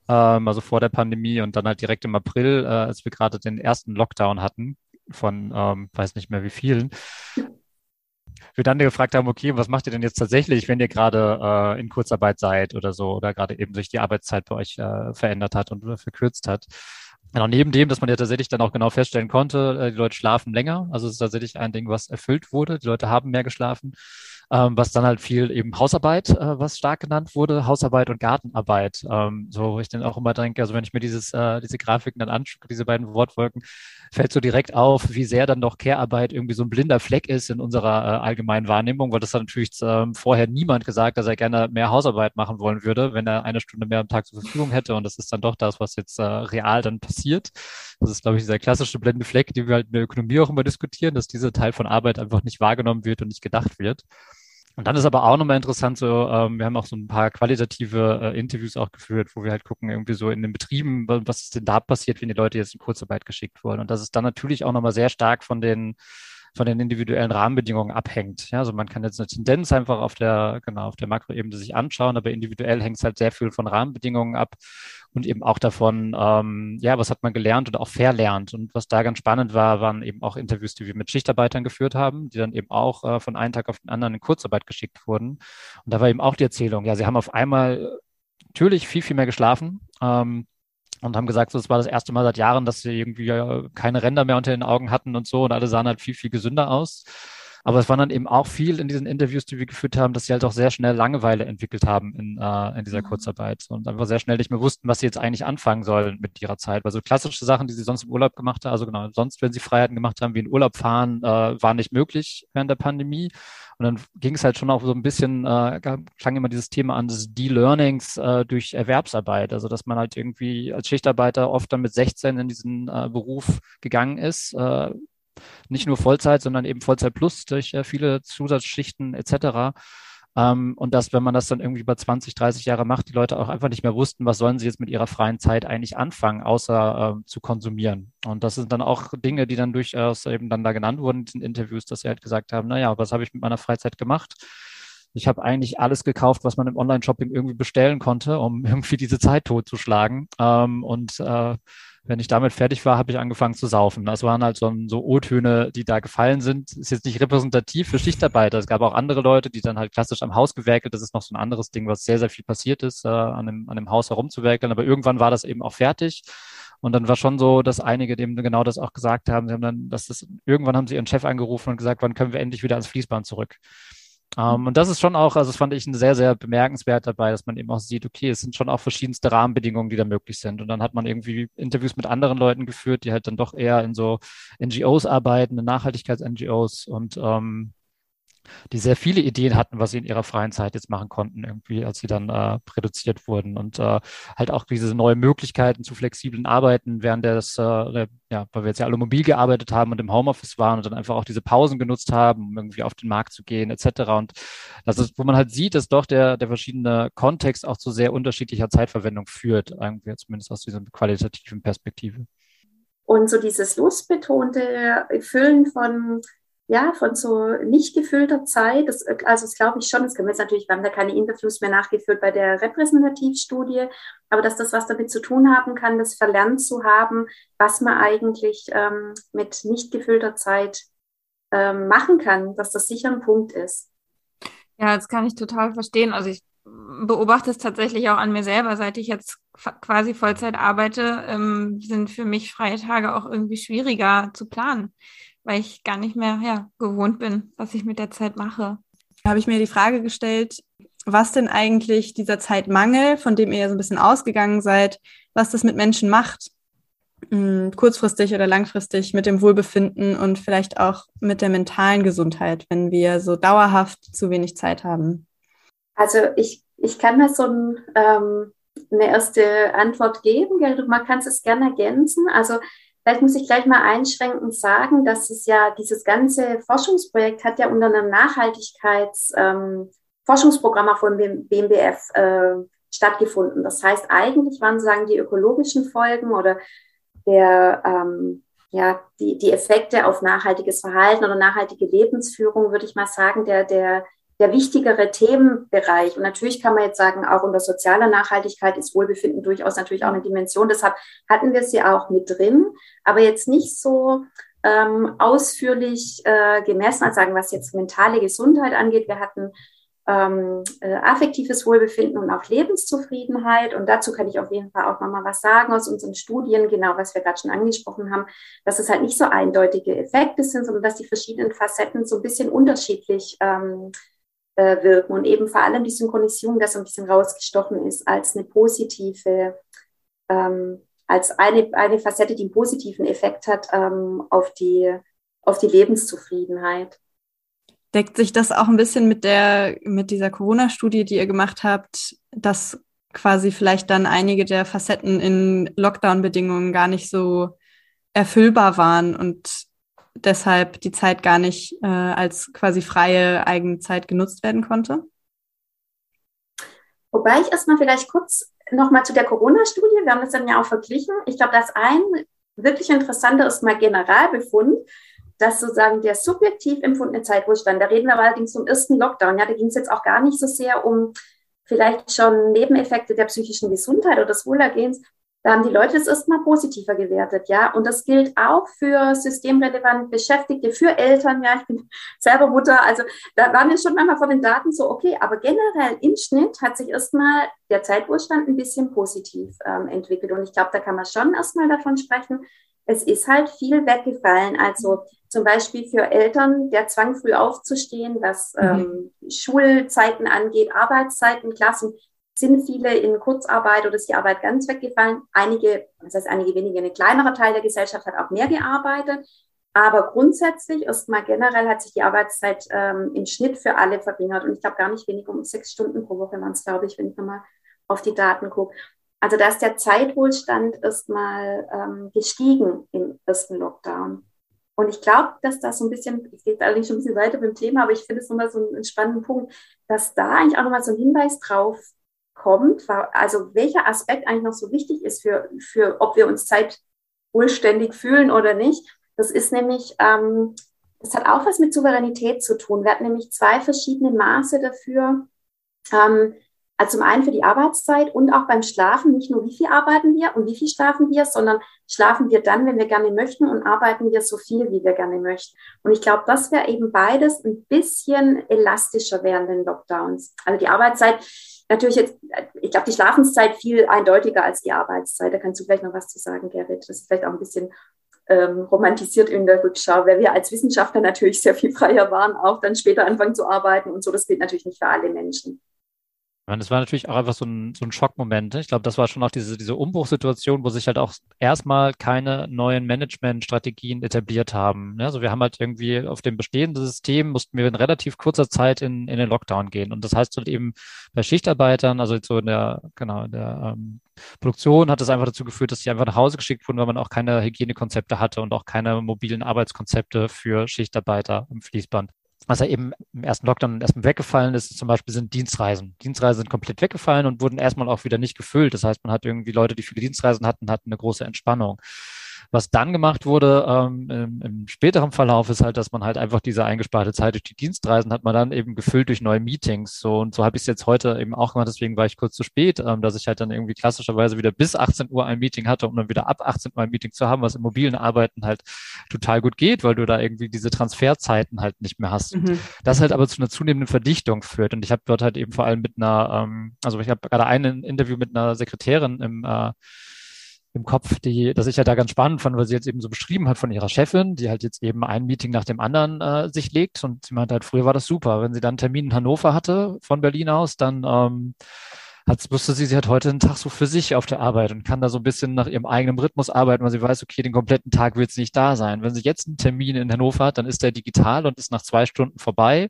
ähm, also vor der Pandemie und dann halt direkt im April, äh, als wir gerade den ersten Lockdown hatten von, ähm, weiß nicht mehr wie vielen, wir dann gefragt haben, okay, was macht ihr denn jetzt tatsächlich, wenn ihr gerade äh, in Kurzarbeit seid oder so oder gerade eben sich die Arbeitszeit bei euch äh, verändert hat und verkürzt hat? Genau, neben dem, dass man ja tatsächlich dann auch genau feststellen konnte, äh, die Leute schlafen länger. Also es ist tatsächlich ein Ding, was erfüllt wurde. Die Leute haben mehr geschlafen. Ähm, was dann halt viel eben Hausarbeit, äh, was stark genannt wurde, Hausarbeit und Gartenarbeit. Ähm, so, wo ich dann auch immer denke, also wenn ich mir dieses, äh, diese Grafiken dann anschaue, diese beiden Wortwolken, fällt so direkt auf, wie sehr dann doch Care-Arbeit irgendwie so ein blinder Fleck ist in unserer äh, allgemeinen Wahrnehmung, weil das hat natürlich äh, vorher niemand gesagt, dass er gerne mehr Hausarbeit machen wollen würde, wenn er eine Stunde mehr am Tag zur Verfügung hätte. Und das ist dann doch das, was jetzt äh, real dann passiert. Das ist, glaube ich, dieser klassische blinde Fleck, den wir halt in der Ökonomie auch immer diskutieren, dass dieser Teil von Arbeit einfach nicht wahrgenommen wird und nicht gedacht wird. Und dann ist aber auch nochmal interessant, so, ähm, wir haben auch so ein paar qualitative äh, Interviews auch geführt, wo wir halt gucken, irgendwie so in den Betrieben, was ist denn da passiert, wenn die Leute jetzt in Kurzarbeit geschickt wurden. Und das ist dann natürlich auch nochmal sehr stark von den von den individuellen Rahmenbedingungen abhängt. Ja, also man kann jetzt eine Tendenz einfach auf der, genau, auf der Makroebene sich anschauen, aber individuell hängt es halt sehr viel von Rahmenbedingungen ab und eben auch davon, ähm, ja, was hat man gelernt und auch verlernt. Und was da ganz spannend war, waren eben auch Interviews, die wir mit Schichtarbeitern geführt haben, die dann eben auch äh, von einem Tag auf den anderen in Kurzarbeit geschickt wurden. Und da war eben auch die Erzählung, ja, sie haben auf einmal natürlich viel, viel mehr geschlafen. Ähm, und haben gesagt, so, das war das erste Mal seit Jahren, dass sie irgendwie äh, keine Ränder mehr unter den Augen hatten und so und alle sahen halt viel, viel gesünder aus. Aber es war dann eben auch viel in diesen Interviews, die wir geführt haben, dass sie halt auch sehr schnell Langeweile entwickelt haben in, äh, in dieser mhm. Kurzarbeit und einfach sehr schnell nicht mehr wussten, was sie jetzt eigentlich anfangen sollen mit ihrer Zeit. Weil so klassische Sachen, die sie sonst im Urlaub gemacht haben, also genau, sonst, wenn sie Freiheiten gemacht haben, wie in Urlaub fahren, äh, war nicht möglich während der Pandemie. Und dann ging es halt schon auch so ein bisschen, äh, klang immer dieses Thema an des De-Learnings äh, durch Erwerbsarbeit. Also dass man halt irgendwie als Schichtarbeiter oft dann mit 16 in diesen äh, Beruf gegangen ist, äh, nicht nur Vollzeit, sondern eben Vollzeit plus durch äh, viele Zusatzschichten etc. Ähm, und dass, wenn man das dann irgendwie über 20, 30 Jahre macht, die Leute auch einfach nicht mehr wussten, was sollen sie jetzt mit ihrer freien Zeit eigentlich anfangen, außer äh, zu konsumieren. Und das sind dann auch Dinge, die dann durchaus eben dann da genannt wurden in Interviews, dass sie halt gesagt haben, naja, was habe ich mit meiner Freizeit gemacht? Ich habe eigentlich alles gekauft, was man im Online-Shopping irgendwie bestellen konnte, um [LAUGHS] irgendwie diese Zeit totzuschlagen. Ähm, und äh, wenn ich damit fertig war, habe ich angefangen zu saufen. Das waren halt so, so O-Töne, die da gefallen sind. Ist jetzt nicht repräsentativ für Schichtarbeiter. Es gab auch andere Leute, die dann halt klassisch am Haus gewerkelt. Das ist noch so ein anderes Ding, was sehr, sehr viel passiert ist, äh, an, dem, an dem Haus herumzuwerkeln. Aber irgendwann war das eben auch fertig. Und dann war schon so, dass einige dem genau das auch gesagt haben. Sie haben dann, dass das, irgendwann haben sie ihren Chef angerufen und gesagt, wann können wir endlich wieder ans Fließband zurück? Um, ähm, und das ist schon auch, also das fand ich ein sehr, sehr bemerkenswert dabei, dass man eben auch sieht, okay, es sind schon auch verschiedenste Rahmenbedingungen, die da möglich sind. Und dann hat man irgendwie Interviews mit anderen Leuten geführt, die halt dann doch eher in so NGOs arbeiten, in Nachhaltigkeits-NGOs und ähm, die sehr viele Ideen hatten, was sie in ihrer freien Zeit jetzt machen konnten, irgendwie, als sie dann äh, reduziert wurden. Und äh, halt auch diese neuen Möglichkeiten zu flexiblen Arbeiten, während das, äh, ja, weil wir jetzt ja alle mobil gearbeitet haben und im Homeoffice waren und dann einfach auch diese Pausen genutzt haben, um irgendwie auf den Markt zu gehen, etc. Und das ist, wo man halt sieht, dass doch der, der verschiedene Kontext auch zu sehr unterschiedlicher Zeitverwendung führt, irgendwie zumindest aus dieser qualitativen Perspektive. Und so dieses lustbetonte Füllen von ja, von so nicht gefüllter Zeit, das, also das glaube ich schon, das können wir jetzt natürlich, wir haben da keine Interviews mehr nachgeführt bei der Repräsentativstudie, aber dass das was damit zu tun haben kann, das verlernt zu haben, was man eigentlich ähm, mit nicht gefüllter Zeit ähm, machen kann, dass das sicher ein Punkt ist. Ja, das kann ich total verstehen. Also ich beobachte es tatsächlich auch an mir selber, seit ich jetzt quasi Vollzeit arbeite, ähm, sind für mich freie Tage auch irgendwie schwieriger zu planen weil ich gar nicht mehr ja, gewohnt bin, was ich mit der Zeit mache. Da habe ich mir die Frage gestellt, was denn eigentlich dieser Zeitmangel, von dem ihr ja so ein bisschen ausgegangen seid, was das mit Menschen macht, hm, kurzfristig oder langfristig mit dem Wohlbefinden und vielleicht auch mit der mentalen Gesundheit, wenn wir so dauerhaft zu wenig Zeit haben. Also ich, ich kann da so ein, ähm, eine erste Antwort geben, gell? man kann es gerne ergänzen. Also Vielleicht muss ich gleich mal einschränkend sagen, dass es ja dieses ganze Forschungsprojekt hat ja unter einem Nachhaltigkeitsforschungsprogramm ähm, auch von BMBF äh, stattgefunden. Das heißt, eigentlich waren sozusagen die ökologischen Folgen oder der, ähm, ja, die, die Effekte auf nachhaltiges Verhalten oder nachhaltige Lebensführung, würde ich mal sagen, der, der der wichtigere Themenbereich. Und natürlich kann man jetzt sagen, auch unter sozialer Nachhaltigkeit ist Wohlbefinden durchaus natürlich auch eine Dimension. Deshalb hatten wir sie auch mit drin, aber jetzt nicht so ähm, ausführlich äh, gemessen, als sagen, was jetzt mentale Gesundheit angeht. Wir hatten ähm, äh, affektives Wohlbefinden und auch Lebenszufriedenheit. Und dazu kann ich auf jeden Fall auch nochmal was sagen aus unseren Studien, genau was wir gerade schon angesprochen haben, dass es halt nicht so eindeutige Effekte sind, sondern dass die verschiedenen Facetten so ein bisschen unterschiedlich ähm, äh, wirken und eben vor allem die Synchronisierung, das ein bisschen rausgestochen ist als eine positive, ähm, als eine, eine Facette, die einen positiven Effekt hat ähm, auf, die, auf die Lebenszufriedenheit. Deckt sich das auch ein bisschen mit der, mit dieser Corona-Studie, die ihr gemacht habt, dass quasi vielleicht dann einige der Facetten in Lockdown-Bedingungen gar nicht so erfüllbar waren und deshalb die Zeit gar nicht äh, als quasi freie eigene Zeit genutzt werden konnte? Wobei ich erstmal vielleicht kurz nochmal zu der Corona-Studie, wir haben das dann ja auch verglichen. Ich glaube, das ein wirklich interessanter ist mal Generalbefund, dass sozusagen der subjektiv empfundene Zeitwohlstand, da reden wir allerdings zum ersten Lockdown, ja, da ging es jetzt auch gar nicht so sehr um vielleicht schon Nebeneffekte der psychischen Gesundheit oder des Wohlergehens, da haben die Leute es erstmal positiver gewertet, ja. Und das gilt auch für systemrelevant Beschäftigte, für Eltern, ja. Ich bin selber Mutter, also da waren wir schon manchmal vor den Daten so, okay, aber generell im Schnitt hat sich erstmal der Zeitwohlstand ein bisschen positiv ähm, entwickelt. Und ich glaube, da kann man schon erstmal davon sprechen, es ist halt viel weggefallen. Also zum Beispiel für Eltern der Zwang, früh aufzustehen, was mhm. ähm, Schulzeiten angeht, Arbeitszeiten, Klassen, sind viele in Kurzarbeit oder ist die Arbeit ganz weggefallen. Einige, das heißt einige wenige, ein kleinerer Teil der Gesellschaft hat auch mehr gearbeitet. Aber grundsätzlich, erstmal generell hat sich die Arbeitszeit ähm, im Schnitt für alle verringert. Und ich glaube gar nicht wenig um sechs Stunden pro Woche waren es, glaube ich, wenn ich nochmal auf die Daten gucke. Also da ist der Zeitwohlstand erstmal ähm, gestiegen im ersten Lockdown. Und ich glaube, dass das so ein bisschen, ich gehe allerdings schon ein bisschen weiter beim Thema, aber ich finde es nochmal so einen spannenden Punkt, dass da eigentlich auch nochmal so ein Hinweis drauf kommt, also welcher Aspekt eigentlich noch so wichtig ist für, für ob wir uns zeitwohlständig fühlen oder nicht. Das ist nämlich ähm, Das hat auch was mit Souveränität zu tun. Wir hatten nämlich zwei verschiedene Maße dafür. Ähm, also zum einen für die Arbeitszeit und auch beim Schlafen, nicht nur wie viel arbeiten wir und wie viel schlafen wir, sondern schlafen wir dann, wenn wir gerne möchten und arbeiten wir so viel, wie wir gerne möchten. Und ich glaube, das wäre eben beides ein bisschen elastischer während den Lockdowns. Also die Arbeitszeit, natürlich jetzt, ich glaube, die Schlafenszeit viel eindeutiger als die Arbeitszeit. Da kannst du vielleicht noch was zu sagen, Gerrit. Das ist vielleicht auch ein bisschen ähm, romantisiert in der Rückschau, weil wir als Wissenschaftler natürlich sehr viel freier waren, auch dann später anfangen zu arbeiten und so. Das gilt natürlich nicht für alle Menschen. Das war natürlich auch einfach so ein, so ein Schockmoment. Ich glaube, das war schon auch diese, diese Umbruchssituation, wo sich halt auch erstmal keine neuen Managementstrategien etabliert haben. Also wir haben halt irgendwie auf dem bestehenden System mussten wir in relativ kurzer Zeit in, in den Lockdown gehen. Und das heißt halt eben bei Schichtarbeitern, also so in der, genau, in der ähm, Produktion hat das einfach dazu geführt, dass die einfach nach Hause geschickt wurden, weil man auch keine Hygienekonzepte hatte und auch keine mobilen Arbeitskonzepte für Schichtarbeiter im Fließband was ja eben im ersten Lockdown erstmal weggefallen ist, zum Beispiel sind Dienstreisen. Dienstreisen sind komplett weggefallen und wurden erstmal auch wieder nicht gefüllt. Das heißt, man hat irgendwie Leute, die viele Dienstreisen hatten, hatten eine große Entspannung. Was dann gemacht wurde ähm, im, im, späteren Verlauf ist halt, dass man halt einfach diese eingesparte Zeit durch die Dienstreisen hat man dann eben gefüllt durch neue Meetings. So und so habe ich es jetzt heute eben auch gemacht, deswegen war ich kurz zu spät, ähm, dass ich halt dann irgendwie klassischerweise wieder bis 18 Uhr ein Meeting hatte, um dann wieder ab 18 Uhr ein Meeting zu haben, was im mobilen Arbeiten halt total gut geht, weil du da irgendwie diese Transferzeiten halt nicht mehr hast. Mhm. Das halt aber zu einer zunehmenden Verdichtung führt. Und ich habe dort halt eben vor allem mit einer, ähm, also ich habe gerade ein Interview mit einer Sekretärin im äh, im Kopf, die, dass ich ja da ganz spannend fand, weil sie jetzt eben so beschrieben hat von ihrer Chefin, die halt jetzt eben ein Meeting nach dem anderen äh, sich legt. Und sie meinte halt, früher war das super. Wenn sie dann einen Termin in Hannover hatte von Berlin aus, dann ähm, hat, wusste sie, sie hat heute einen Tag so für sich auf der Arbeit und kann da so ein bisschen nach ihrem eigenen Rhythmus arbeiten, weil sie weiß, okay, den kompletten Tag wird sie nicht da sein. Wenn sie jetzt einen Termin in Hannover hat, dann ist der digital und ist nach zwei Stunden vorbei.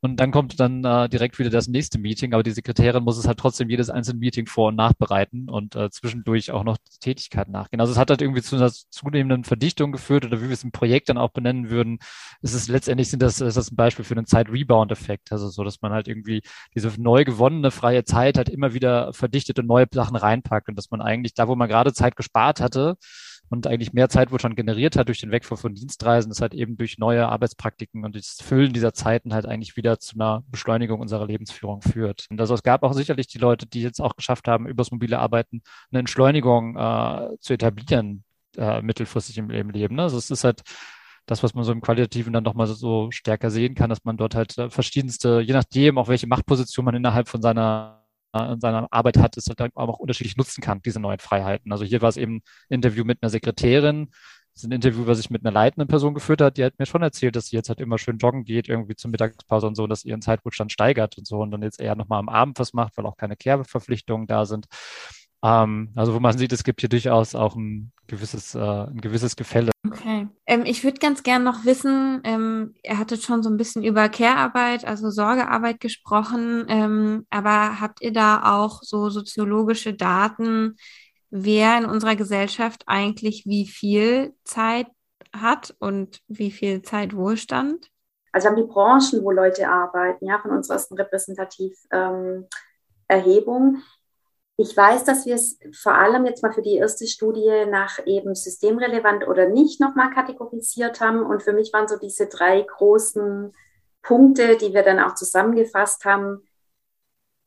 Und dann kommt dann äh, direkt wieder das nächste Meeting, aber die Sekretärin muss es halt trotzdem jedes einzelne Meeting vor- und nachbereiten und äh, zwischendurch auch noch Tätigkeit nachgehen. Also es hat halt irgendwie zu einer zunehmenden Verdichtung geführt oder wie wir es im Projekt dann auch benennen würden, ist es letztendlich sind das, ist das ein Beispiel für einen Zeit-Rebound-Effekt. Also so, dass man halt irgendwie diese neu gewonnene freie Zeit halt immer wieder verdichtet und neue Sachen reinpackt und dass man eigentlich da, wo man gerade Zeit gespart hatte, und eigentlich mehr Zeit wohl schon generiert hat durch den Wegfall von Dienstreisen, das halt eben durch neue Arbeitspraktiken und das Füllen dieser Zeiten halt eigentlich wieder zu einer Beschleunigung unserer Lebensführung führt. Und also es gab auch sicherlich die Leute, die jetzt auch geschafft haben, übers mobile Arbeiten eine Entschleunigung äh, zu etablieren, äh, mittelfristig im, im Leben. Ne? Also es ist halt das, was man so im Qualitativen dann nochmal so stärker sehen kann, dass man dort halt äh, verschiedenste, je nachdem, auch welche Machtposition man innerhalb von seiner in seiner Arbeit hat, ist halt auch unterschiedlich nutzen kann, diese neuen Freiheiten. Also hier war es eben ein Interview mit einer Sekretärin, das ist ein Interview, was ich mit einer leitenden Person geführt hat, die hat mir schon erzählt, dass sie jetzt halt immer schön joggen geht, irgendwie zur Mittagspause und so, dass ihren Zeitwohlstand steigert und so und dann jetzt eher nochmal am Abend was macht, weil auch keine Kehrverpflichtungen da sind. Ähm, also wo man sieht, es gibt hier durchaus auch ein gewisses, äh, ein gewisses Gefälle. Okay. Ähm, ich würde ganz gern noch wissen, ähm, ihr hattet schon so ein bisschen über Care-Arbeit, also Sorgearbeit gesprochen, ähm, aber habt ihr da auch so soziologische Daten, wer in unserer Gesellschaft eigentlich wie viel Zeit hat und wie viel Zeitwohlstand? Also wir haben die Branchen, wo Leute arbeiten, ja, von unserer ersten Repräsentativ-Erhebung. Ähm, ich weiß, dass wir es vor allem jetzt mal für die erste Studie nach eben systemrelevant oder nicht nochmal kategorisiert haben. Und für mich waren so diese drei großen Punkte, die wir dann auch zusammengefasst haben.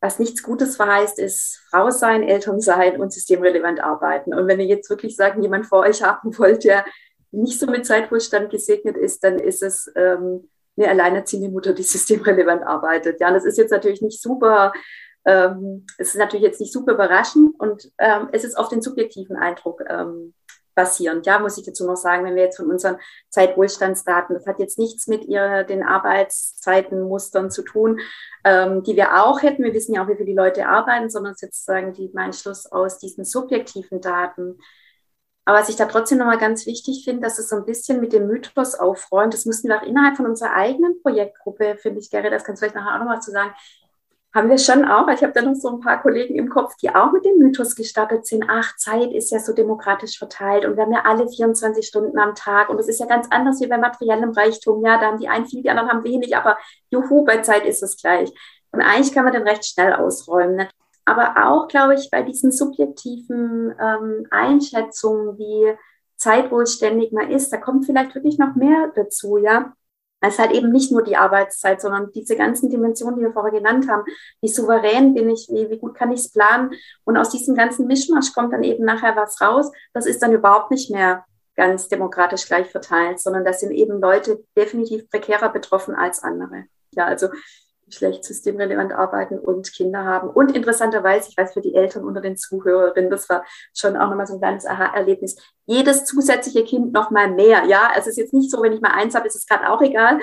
Was nichts Gutes verheißt, ist Frau sein, Eltern sein und systemrelevant arbeiten. Und wenn ihr jetzt wirklich sagen, jemand vor euch haben wollt, der nicht so mit Zeitwohlstand gesegnet ist, dann ist es ähm, eine alleinerziehende Mutter, die systemrelevant arbeitet. Ja, das ist jetzt natürlich nicht super ähm, es ist natürlich jetzt nicht super überraschend und ähm, es ist auf den subjektiven Eindruck ähm, basierend. Ja, muss ich dazu noch sagen, wenn wir jetzt von unseren Zeitwohlstandsdaten, das hat jetzt nichts mit ihr, den Arbeitszeitenmustern zu tun, ähm, die wir auch hätten. Wir wissen ja auch, wie viele die Leute arbeiten, sondern sozusagen die mein Schluss aus diesen subjektiven Daten. Aber was ich da trotzdem nochmal ganz wichtig finde, dass es so ein bisschen mit dem Mythos aufräumt. Das mussten wir auch innerhalb von unserer eigenen Projektgruppe, finde ich, Gary, das kannst du vielleicht nachher auch nochmal zu sagen, haben wir schon auch. Ich habe da noch so ein paar Kollegen im Kopf, die auch mit dem Mythos gestartet sind. Ach, Zeit ist ja so demokratisch verteilt und wir haben ja alle 24 Stunden am Tag und es ist ja ganz anders wie bei materiellem Reichtum. Ja, da haben die einen viel, die anderen haben wenig, aber juhu, bei Zeit ist es gleich. Und eigentlich kann man den recht schnell ausräumen. Ne? Aber auch, glaube ich, bei diesen subjektiven ähm, Einschätzungen, wie zeitwohlständig man ist, da kommt vielleicht wirklich noch mehr dazu, ja Es ist halt eben nicht nur die Arbeitszeit, sondern diese ganzen Dimensionen, die wir vorher genannt haben. Wie souverän bin ich, wie, wie gut kann ich es planen? Und aus diesem ganzen Mischmasch kommt dann eben nachher was raus. Das ist dann überhaupt nicht mehr ganz demokratisch gleich verteilt, sondern da sind eben Leute definitiv prekärer betroffen als andere. Ja, also schlecht systemrelevant arbeiten und Kinder haben. Und interessanterweise, ich weiß für die Eltern unter den Zuhörerinnen, das war schon auch nochmal so ein kleines Aha-Erlebnis, jedes zusätzliche Kind nochmal mehr. Ja, es ist jetzt nicht so, wenn ich mal eins habe, ist es gerade auch egal.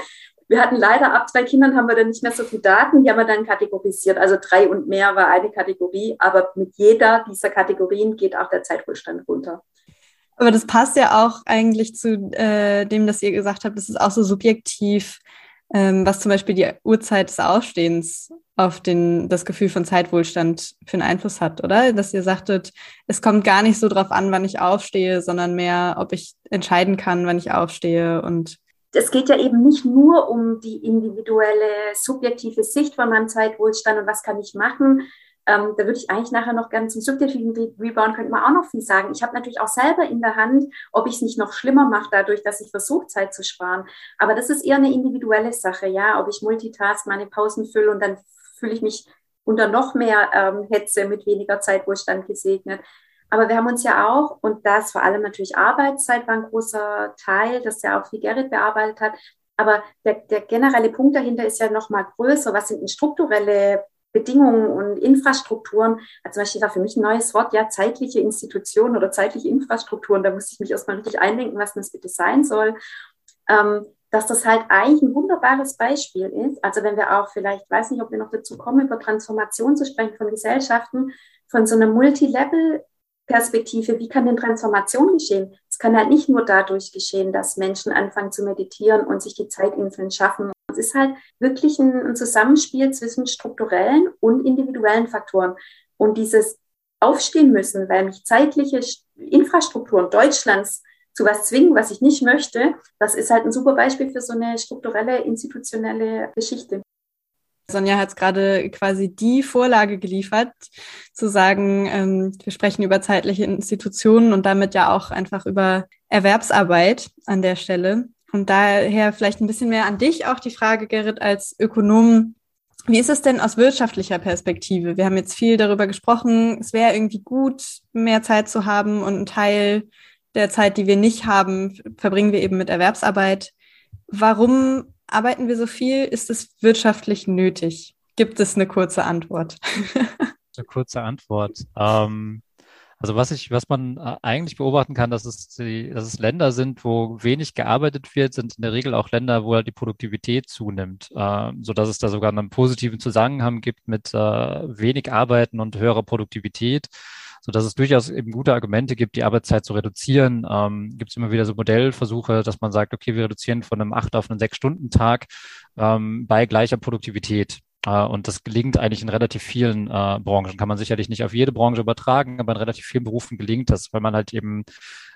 Wir hatten leider ab zwei Kindern haben wir dann nicht mehr so viele Daten, die haben wir dann kategorisiert. Also drei und mehr war eine Kategorie, aber mit jeder dieser Kategorien geht auch der Zeitwohlstand runter. Aber das passt ja auch eigentlich zu äh, dem, dass ihr gesagt habt, das ist auch so subjektiv ähm, was zum Beispiel die Uhrzeit des Aufstehens auf den, das Gefühl von Zeitwohlstand für einen Einfluss hat, oder? Dass ihr sagtet, es kommt gar nicht so drauf an, wann ich aufstehe, sondern mehr, ob ich entscheiden kann, wann ich aufstehe und es geht ja eben nicht nur um die individuelle, subjektive Sicht von meinem Zeitwohlstand und was kann ich machen, ähm, da würde ich eigentlich nachher noch gerne zum subjektiven Rebound könnte man auch noch viel sagen. Ich habe natürlich auch selber in der Hand, ob ich es nicht noch schlimmer mache, dadurch, dass ich versuche, Zeit zu sparen. Aber das ist eher eine individuelle Sache, ja, ob ich Multitask meine Pausen fülle und dann fühle ich mich unter noch mehr ähm, Hetze mit weniger Zeitwohlstand gesegnet. Aber wir haben uns ja auch, und das vor allem natürlich Arbeitszeit war ein großer Teil, das ja auch wie Gerrit bearbeitet hat. Aber der, der generelle Punkt dahinter ist ja noch mal größer. Was sind denn strukturelle Bedingungen und Infrastrukturen. Also zum Beispiel war für mich ein neues Wort, ja, zeitliche Institutionen oder zeitliche Infrastrukturen. Da musste ich mich erstmal richtig eindenken, was das bitte sein soll. Ähm, dass das halt eigentlich ein wunderbares Beispiel ist. Also wenn wir auch vielleicht, weiß nicht, ob wir noch dazu kommen, über Transformation zu sprechen von Gesellschaften, von so einer Multilevel Perspektive, wie kann denn Transformation geschehen? Es kann halt nicht nur dadurch geschehen, dass Menschen anfangen zu meditieren und sich die Zeitinseln schaffen. Es ist halt wirklich ein, Zusammenspiel zwischen strukturellen und individuellen Faktoren. Und dieses Aufstehen müssen, weil mich zeitliche Infrastrukturen Deutschlands zu was zwingen, was ich nicht möchte, das ist halt ein super Beispiel für so eine strukturelle, institutionelle Geschichte. Sonja hat gerade quasi die Vorlage geliefert, zu sagen, ähm, wir sprechen über zeitliche Institutionen und damit ja auch einfach über Erwerbsarbeit an der Stelle. Und daher vielleicht ein bisschen mehr an dich auch die Frage, Gerrit, als Ökonom. Wie ist es denn aus wirtschaftlicher Perspektive? Wir haben jetzt viel darüber gesprochen, es wäre irgendwie gut, mehr Zeit zu haben und einen Teil der Zeit, die wir nicht haben, verbringen wir eben mit Erwerbsarbeit. Warum arbeiten wir so viel? Ist es wirtschaftlich nötig? Gibt es eine kurze Antwort? [LAUGHS] eine kurze Antwort. Ähm, also was ich, was man äh, eigentlich beobachten kann, dass es, die, dass es Länder sind, wo wenig gearbeitet wird, sind in der Regel auch Länder, wo halt die Produktivität zunimmt, äh, so dass es da sogar einen positiven Zusammenhang gibt mit äh, wenig Arbeiten und höherer Produktivität so dass es durchaus eben gute Argumente gibt, die Arbeitszeit zu reduzieren. Ähm, gibt es immer wieder so Modellversuche, dass man sagt, okay, wir reduzieren von einem acht auf einen sechs Stunden Tag ähm, bei gleicher Produktivität. Äh, und das gelingt eigentlich in relativ vielen äh, Branchen. Kann man sicherlich nicht auf jede Branche übertragen, aber in relativ vielen Berufen gelingt das, weil man halt eben,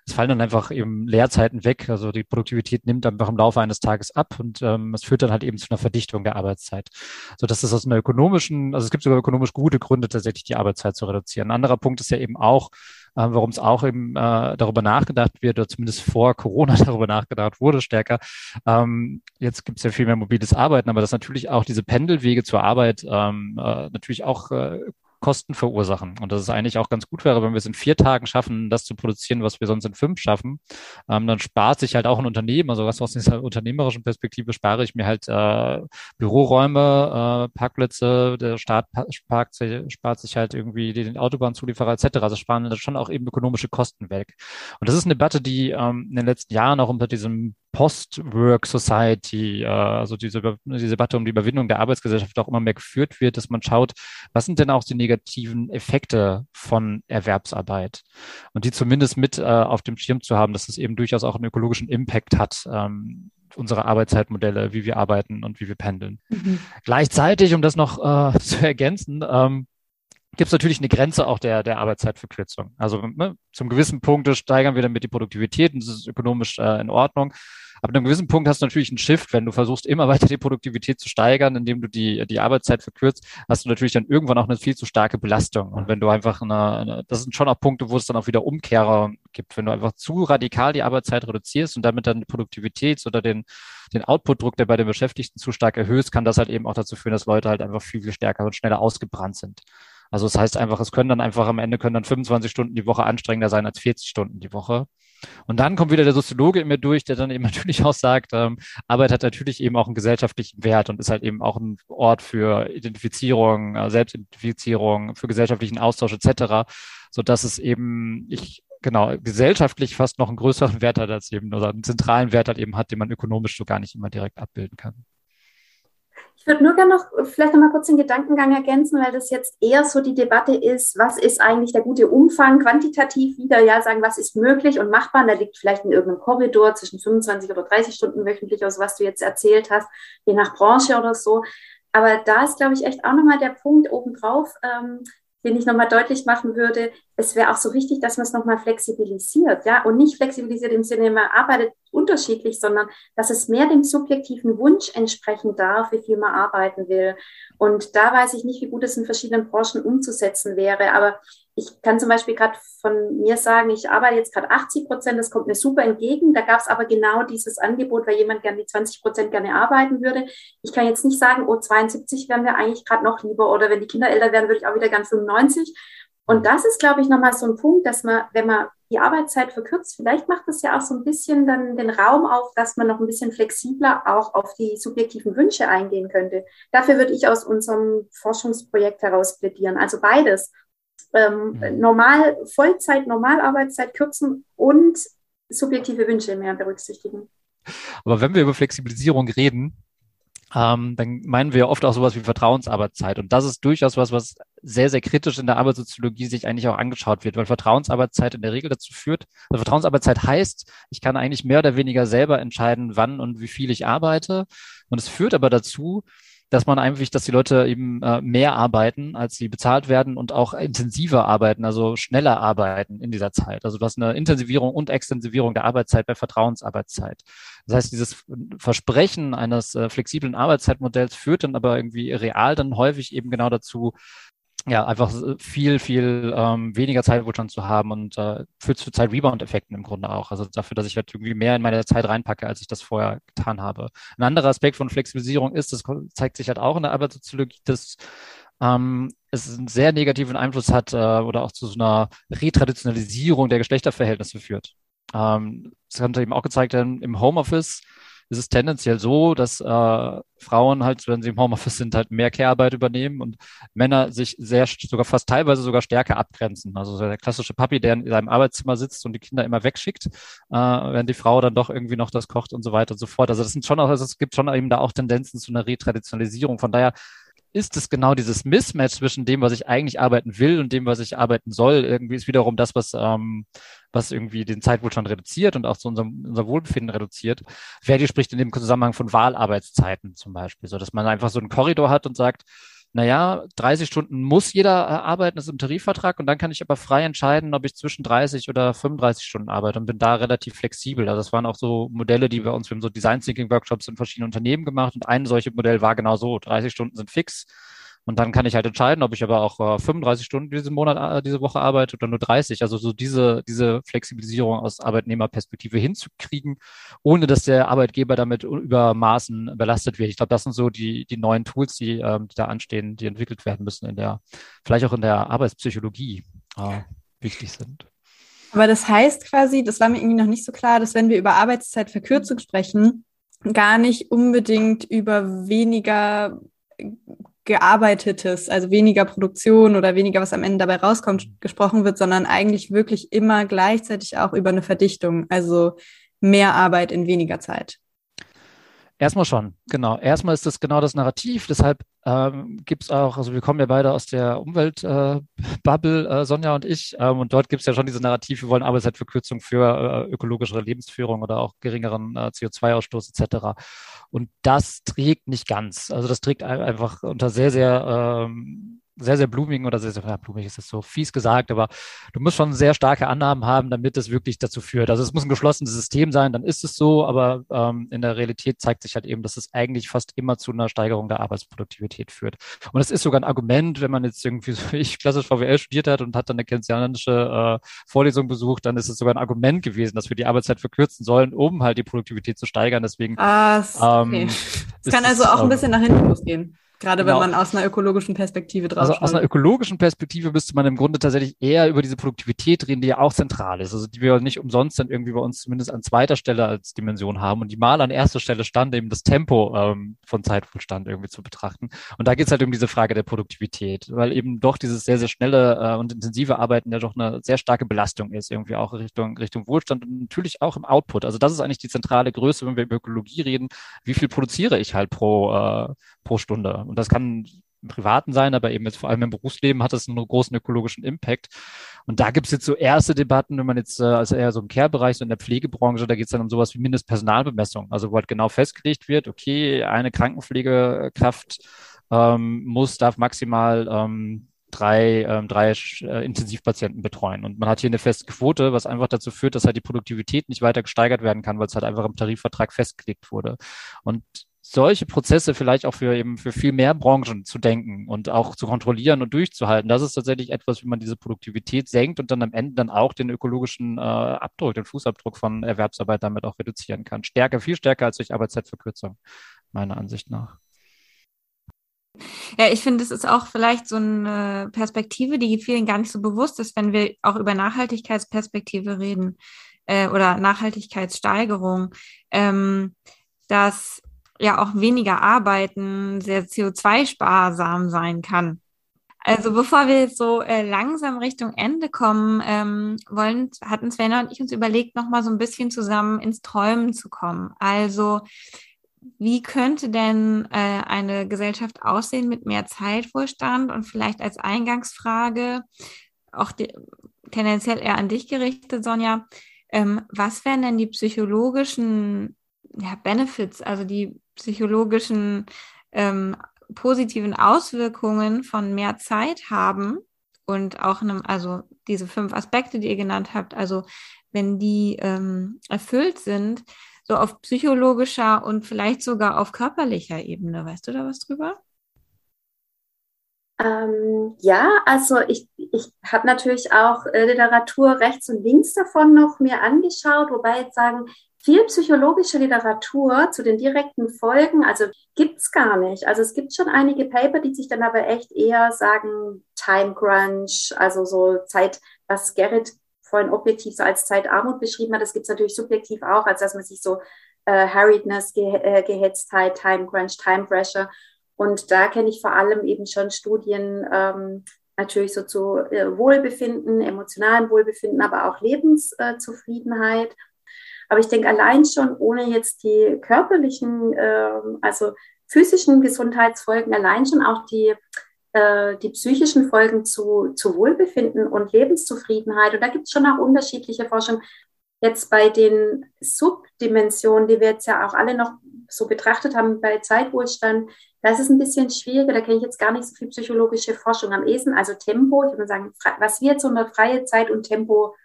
es fallen dann einfach eben Leerzeiten weg. Also die Produktivität nimmt einfach im Laufe eines Tages ab und ähm, es führt dann halt eben zu einer Verdichtung der Arbeitszeit. So dass es aus einer ökonomischen, also es gibt sogar ökonomisch gute Gründe, tatsächlich die Arbeitszeit zu reduzieren. Ein anderer Punkt ist ja eben auch, warum es auch eben äh, darüber nachgedacht wird, oder zumindest vor Corona [LAUGHS] darüber nachgedacht wurde stärker. Ähm, jetzt gibt es ja viel mehr mobiles Arbeiten, aber dass natürlich auch diese Pendelwege zur Arbeit ähm, äh, natürlich auch äh, Kosten verursachen. Und dass es eigentlich auch ganz gut wäre, wenn wir es in vier Tagen schaffen, das zu produzieren, was wir sonst in fünf schaffen. Ähm, dann spart sich halt auch ein Unternehmen, also was aus dieser unternehmerischen Perspektive spare ich mir halt äh, Büroräume, äh, Parkplätze, der Staat spart, spart sich halt irgendwie den Autobahnzulieferer etc. Also sparen das schon auch eben ökonomische Kosten weg. Und das ist eine Debatte, die ähm, in den letzten Jahren auch unter diesem Post-Work Society, äh, also diese, diese Debatte um die Überwindung der Arbeitsgesellschaft auch immer mehr geführt wird, dass man schaut, was sind denn auch die negativen Effekte von Erwerbsarbeit und die zumindest mit äh, auf dem Schirm zu haben, dass es eben durchaus auch einen ökologischen Impact hat. Ähm, unsere Arbeitszeitmodelle, wie wir arbeiten und wie wir pendeln. Mhm. Gleichzeitig, um das noch äh, [LAUGHS] zu ergänzen, ähm, gibt es natürlich eine Grenze auch der, der Arbeitszeitverkürzung. Also ne, zum gewissen Punkt steigern wir damit die Produktivität und das ist ökonomisch äh, in Ordnung. An einem gewissen Punkt hast du natürlich einen Shift, wenn du versuchst, immer weiter die Produktivität zu steigern, indem du die, die Arbeitszeit verkürzt, hast du natürlich dann irgendwann auch eine viel zu starke Belastung. Und wenn du einfach eine, eine das sind schon auch Punkte, wo es dann auch wieder Umkehrer gibt. Wenn du einfach zu radikal die Arbeitszeit reduzierst und damit dann die Produktivität oder den, den Output-Druck, der bei den Beschäftigten zu stark erhöht, kann das halt eben auch dazu führen, dass Leute halt einfach viel, viel stärker und schneller ausgebrannt sind. Also das heißt einfach, es können dann einfach am Ende können dann 25 Stunden die Woche anstrengender sein als 40 Stunden die Woche. Und dann kommt wieder der Soziologe in mir durch, der dann eben [LAUGHS] natürlich auch sagt, ähm, Arbeit hat natürlich eben auch einen gesellschaftlichen Wert und ist halt eben auch ein Ort für Identifizierung, äh, Selbstidentifizierung, für gesellschaftlichen Austausch etc., so dass es eben, ich genau, gesellschaftlich fast noch einen größeren Wert hat als eben, oder einen zentralen Wert hat eben hat, den man ökonomisch so gar nicht immer direkt abbilden kann. Ich würde nur gerne noch vielleicht noch mal kurz den Gedankengang ergänzen, weil das jetzt eher so die Debatte ist, was ist eigentlich der gute Umfang, quantitativ wieder, ja, sagen, was ist möglich und machbar. Und da liegt vielleicht in irgendeinem Korridor zwischen 25 oder 30 Stunden wöchentlich, aus was du jetzt erzählt hast, je nach Branche oder so. Aber da ist, glaube ich, echt auch nochmal der Punkt obendrauf, ähm, den ich nochmal deutlich machen würde, es wäre auch so wichtig, dass man es nochmal flexibilisiert, ja, und nicht flexibilisiert im Sinne, man arbeitet unterschiedlich, sondern dass es mehr dem subjektiven Wunsch entsprechen darf, wie viel man arbeiten will. Und da weiß ich nicht, wie gut es in verschiedenen Branchen umzusetzen wäre. Aber ich kann zum Beispiel gerade von mir sagen, ich arbeite jetzt gerade 80 Prozent, das kommt mir super entgegen. Da gab es aber genau dieses Angebot, weil jemand gerne die 20 Prozent gerne arbeiten würde. Ich kann jetzt nicht sagen, oh, 72 wären wir eigentlich gerade noch lieber oder wenn die Kinder älter werden, würde ich auch wieder gern 95. Und das ist, glaube ich, nochmal so ein Punkt, dass man, wenn man die Arbeitszeit verkürzt, vielleicht macht das ja auch so ein bisschen dann den Raum auf, dass man noch ein bisschen flexibler auch auf die subjektiven Wünsche eingehen könnte. Dafür würde ich aus unserem Forschungsprojekt heraus plädieren. Also beides. Ähm, mhm. normal, Vollzeit, Normalarbeitszeit kürzen und subjektive Wünsche mehr berücksichtigen. Aber wenn wir über Flexibilisierung reden, ähm, dann meinen wir oft auch sowas wie Vertrauensarbeitszeit. Und das ist durchaus was, was sehr, sehr kritisch in der Arbeitssoziologie sich eigentlich auch angeschaut wird, weil Vertrauensarbeitszeit in der Regel dazu führt, also Vertrauensarbeitszeit heißt, ich kann eigentlich mehr oder weniger selber entscheiden, wann und wie viel ich arbeite. Und es führt aber dazu, dass man einfach, dass die Leute eben äh, mehr arbeiten, als sie bezahlt werden und auch intensiver arbeiten, also schneller arbeiten in dieser Zeit. Also du hast eine Intensivierung und Extensivierung der Arbeitszeit bei Vertrauensarbeitszeit. Das heißt, dieses Versprechen eines äh, flexiblen Arbeitszeitmodells führt dann aber irgendwie real dann häufig eben genau dazu, ja, einfach viel, viel ähm, weniger Zeitwohlstand zu haben und äh, führt zu Zeit-Rebound-Effekten im Grunde auch. Also dafür, dass ich halt irgendwie mehr in meine Zeit reinpacke, als ich das vorher getan habe. Ein anderer Aspekt von Flexibilisierung ist, das zeigt sich halt auch in der Arbeitssoziologie, dass ähm, es einen sehr negativen Einfluss hat äh, oder auch zu so einer Retraditionalisierung der Geschlechterverhältnisse führt. Ähm, das hat eben auch gezeigt werden im Homeoffice ist es tendenziell so, dass äh, Frauen halt, wenn sie im Homeoffice sind, halt mehr Care-Arbeit übernehmen und Männer sich sehr, sogar fast teilweise sogar stärker abgrenzen. Also der klassische Papi, der in seinem Arbeitszimmer sitzt und die Kinder immer wegschickt, äh, während die Frau dann doch irgendwie noch das kocht und so weiter und so fort. Also das sind schon auch, also es gibt schon eben da auch Tendenzen zu einer Retraditionalisierung. Von daher ist es genau dieses Mismatch zwischen dem, was ich eigentlich arbeiten will und dem, was ich arbeiten soll. Irgendwie ist wiederum das, was, ähm, was irgendwie den Zeitwohlstand reduziert und auch zu unserem unser Wohlbefinden reduziert. Verdi spricht in dem Zusammenhang von Wahlarbeitszeiten zum Beispiel, so dass man einfach so einen Korridor hat und sagt, naja, 30 Stunden muss jeder äh, arbeiten, das ist im Tarifvertrag. Und dann kann ich aber frei entscheiden, ob ich zwischen 30 oder 35 Stunden arbeite und bin da relativ flexibel. Also das waren auch so Modelle, die wir uns, wir haben so Design Thinking Workshops in verschiedenen Unternehmen gemacht und ein solches Modell war genau so, 30 Stunden sind fix und dann kann ich halt entscheiden, ob ich aber auch äh, 35 Stunden diesen Monat, äh, diese Woche arbeite oder nur 30. Also so diese, diese Flexibilisierung aus Arbeitnehmerperspektive hinzukriegen, ohne dass der Arbeitgeber damit über Maßen belastet wird. Ich glaube, das sind so die, die neuen Tools, die, ähm, die da anstehen, die entwickelt werden müssen in der, vielleicht auch in der Arbeitspsychologie äh, wichtig sind. Aber das heißt quasi, das war mir irgendwie noch nicht so klar, dass wenn wir über Arbeitszeitverkürzung sprechen, gar nicht unbedingt über weniger gearbeitetes, also weniger Produktion oder weniger, was am Ende dabei rauskommt, gesprochen wird, sondern eigentlich wirklich immer gleichzeitig auch über eine Verdichtung, also mehr Arbeit in weniger Zeit. Erstmal schon, genau. Erstmal ist das genau das Narrativ. Deshalb ähm, gibt es auch, also wir kommen ja beide aus der Umweltbubble, äh, [LAUGHS] äh, Sonja und ich, ähm, und dort gibt es ja schon diese Narrativ, wir wollen Arbeitszeitverkürzung für äh, ökologischere Lebensführung oder auch geringeren äh, CO2-Ausstoß etc. Und das trägt nicht ganz. Also das trägt einfach unter sehr, sehr ähm, sehr, sehr blumigen oder sehr, sehr ja, blumig ist das so fies gesagt, aber du musst schon sehr starke Annahmen haben, damit es wirklich dazu führt. Also es muss ein geschlossenes System sein, dann ist es so, aber ähm, in der Realität zeigt sich halt eben, dass es eigentlich fast immer zu einer Steigerung der Arbeitsproduktivität führt. Und es ist sogar ein Argument, wenn man jetzt irgendwie so [LAUGHS] ich klassisch VWL studiert hat und hat dann eine keynesianische äh, Vorlesung besucht, dann ist es sogar ein Argument gewesen, dass wir die Arbeitszeit verkürzen sollen, um halt die Produktivität zu steigern. Deswegen ah, okay. ähm, es kann also auch ein bisschen nach hinten losgehen. Gerade genau. wenn man aus einer ökologischen Perspektive drauf Also aus einer ökologischen Perspektive müsste man im Grunde tatsächlich eher über diese Produktivität reden, die ja auch zentral ist. Also die wir nicht umsonst dann irgendwie bei uns zumindest an zweiter Stelle als Dimension haben und die mal an erster Stelle stand, eben das Tempo ähm, von Zeitwohlstand irgendwie zu betrachten. Und da geht es halt um diese Frage der Produktivität, weil eben doch dieses sehr, sehr schnelle äh, und intensive Arbeiten ja doch eine sehr starke Belastung ist, irgendwie auch Richtung, Richtung Wohlstand und natürlich auch im Output. Also das ist eigentlich die zentrale Größe, wenn wir über Ökologie reden. Wie viel produziere ich halt pro, äh, pro Stunde? Und das kann im Privaten sein, aber eben jetzt vor allem im Berufsleben hat das einen großen ökologischen Impact. Und da gibt es jetzt so erste Debatten, wenn man jetzt, äh, also eher so im Care-Bereich, so in der Pflegebranche, da geht es dann um sowas wie Mindestpersonalbemessung. Also wo halt genau festgelegt wird, okay, eine Krankenpflegekraft ähm, muss, darf maximal ähm, drei, ähm, drei äh, Intensivpatienten betreuen. Und man hat hier eine feste Quote, was einfach dazu führt, dass halt die Produktivität nicht weiter gesteigert werden kann, weil es halt einfach im Tarifvertrag festgelegt wurde. Und solche Prozesse vielleicht auch für eben für viel mehr Branchen zu denken und auch zu kontrollieren und durchzuhalten. Das ist tatsächlich etwas, wie man diese Produktivität senkt und dann am Ende dann auch den ökologischen äh, Abdruck, den Fußabdruck von Erwerbsarbeit damit auch reduzieren kann. Stärker, viel stärker als durch Arbeitszeitverkürzung, meiner Ansicht nach. Ja, ich finde, es ist auch vielleicht so eine Perspektive, die vielen gar nicht so bewusst ist, wenn wir auch über Nachhaltigkeitsperspektive reden äh, oder Nachhaltigkeitssteigerung, ähm, dass ja auch weniger arbeiten sehr CO2-sparsam sein kann. Also bevor wir jetzt so äh, langsam Richtung Ende kommen ähm, wollen, hatten Sven und ich uns überlegt, nochmal so ein bisschen zusammen ins Träumen zu kommen. Also wie könnte denn äh, eine Gesellschaft aussehen mit mehr Zeitwohlstand und vielleicht als Eingangsfrage auch die, tendenziell eher an dich gerichtet, Sonja, ähm, was wären denn die psychologischen ja, Benefits, also die psychologischen ähm, positiven Auswirkungen von mehr Zeit haben und auch einem, also diese fünf Aspekte, die ihr genannt habt, also wenn die ähm, erfüllt sind, so auf psychologischer und vielleicht sogar auf körperlicher Ebene. Weißt du da was drüber? Ähm, ja, also ich, ich habe natürlich auch äh, Literatur rechts und links davon noch mir angeschaut, wobei jetzt sagen, viel psychologische Literatur zu den direkten Folgen, also gibt es gar nicht. Also es gibt schon einige Paper, die sich dann aber echt eher sagen, Time Crunch, also so Zeit, was Gerrit vorhin objektiv so als Zeitarmut beschrieben hat, das gibt es natürlich subjektiv auch, als dass man sich so äh, Harriedness, Ge äh, Gehetztheit, Time Crunch, Time Pressure und da kenne ich vor allem eben schon Studien, ähm, natürlich so zu äh, Wohlbefinden, emotionalem Wohlbefinden, aber auch Lebenszufriedenheit. Äh, aber ich denke allein schon, ohne jetzt die körperlichen, äh, also physischen Gesundheitsfolgen, allein schon auch die, äh, die psychischen Folgen zu, zu Wohlbefinden und Lebenszufriedenheit. Und da gibt es schon auch unterschiedliche Forschung. Jetzt bei den Subdimensionen, die wir jetzt ja auch alle noch so betrachtet haben bei Zeitwohlstand, da ist ein bisschen schwieriger. Da kenne ich jetzt gar nicht so viel psychologische Forschung am ehesten. Also Tempo, ich würde sagen, was wir jetzt unter freie Zeit und Tempo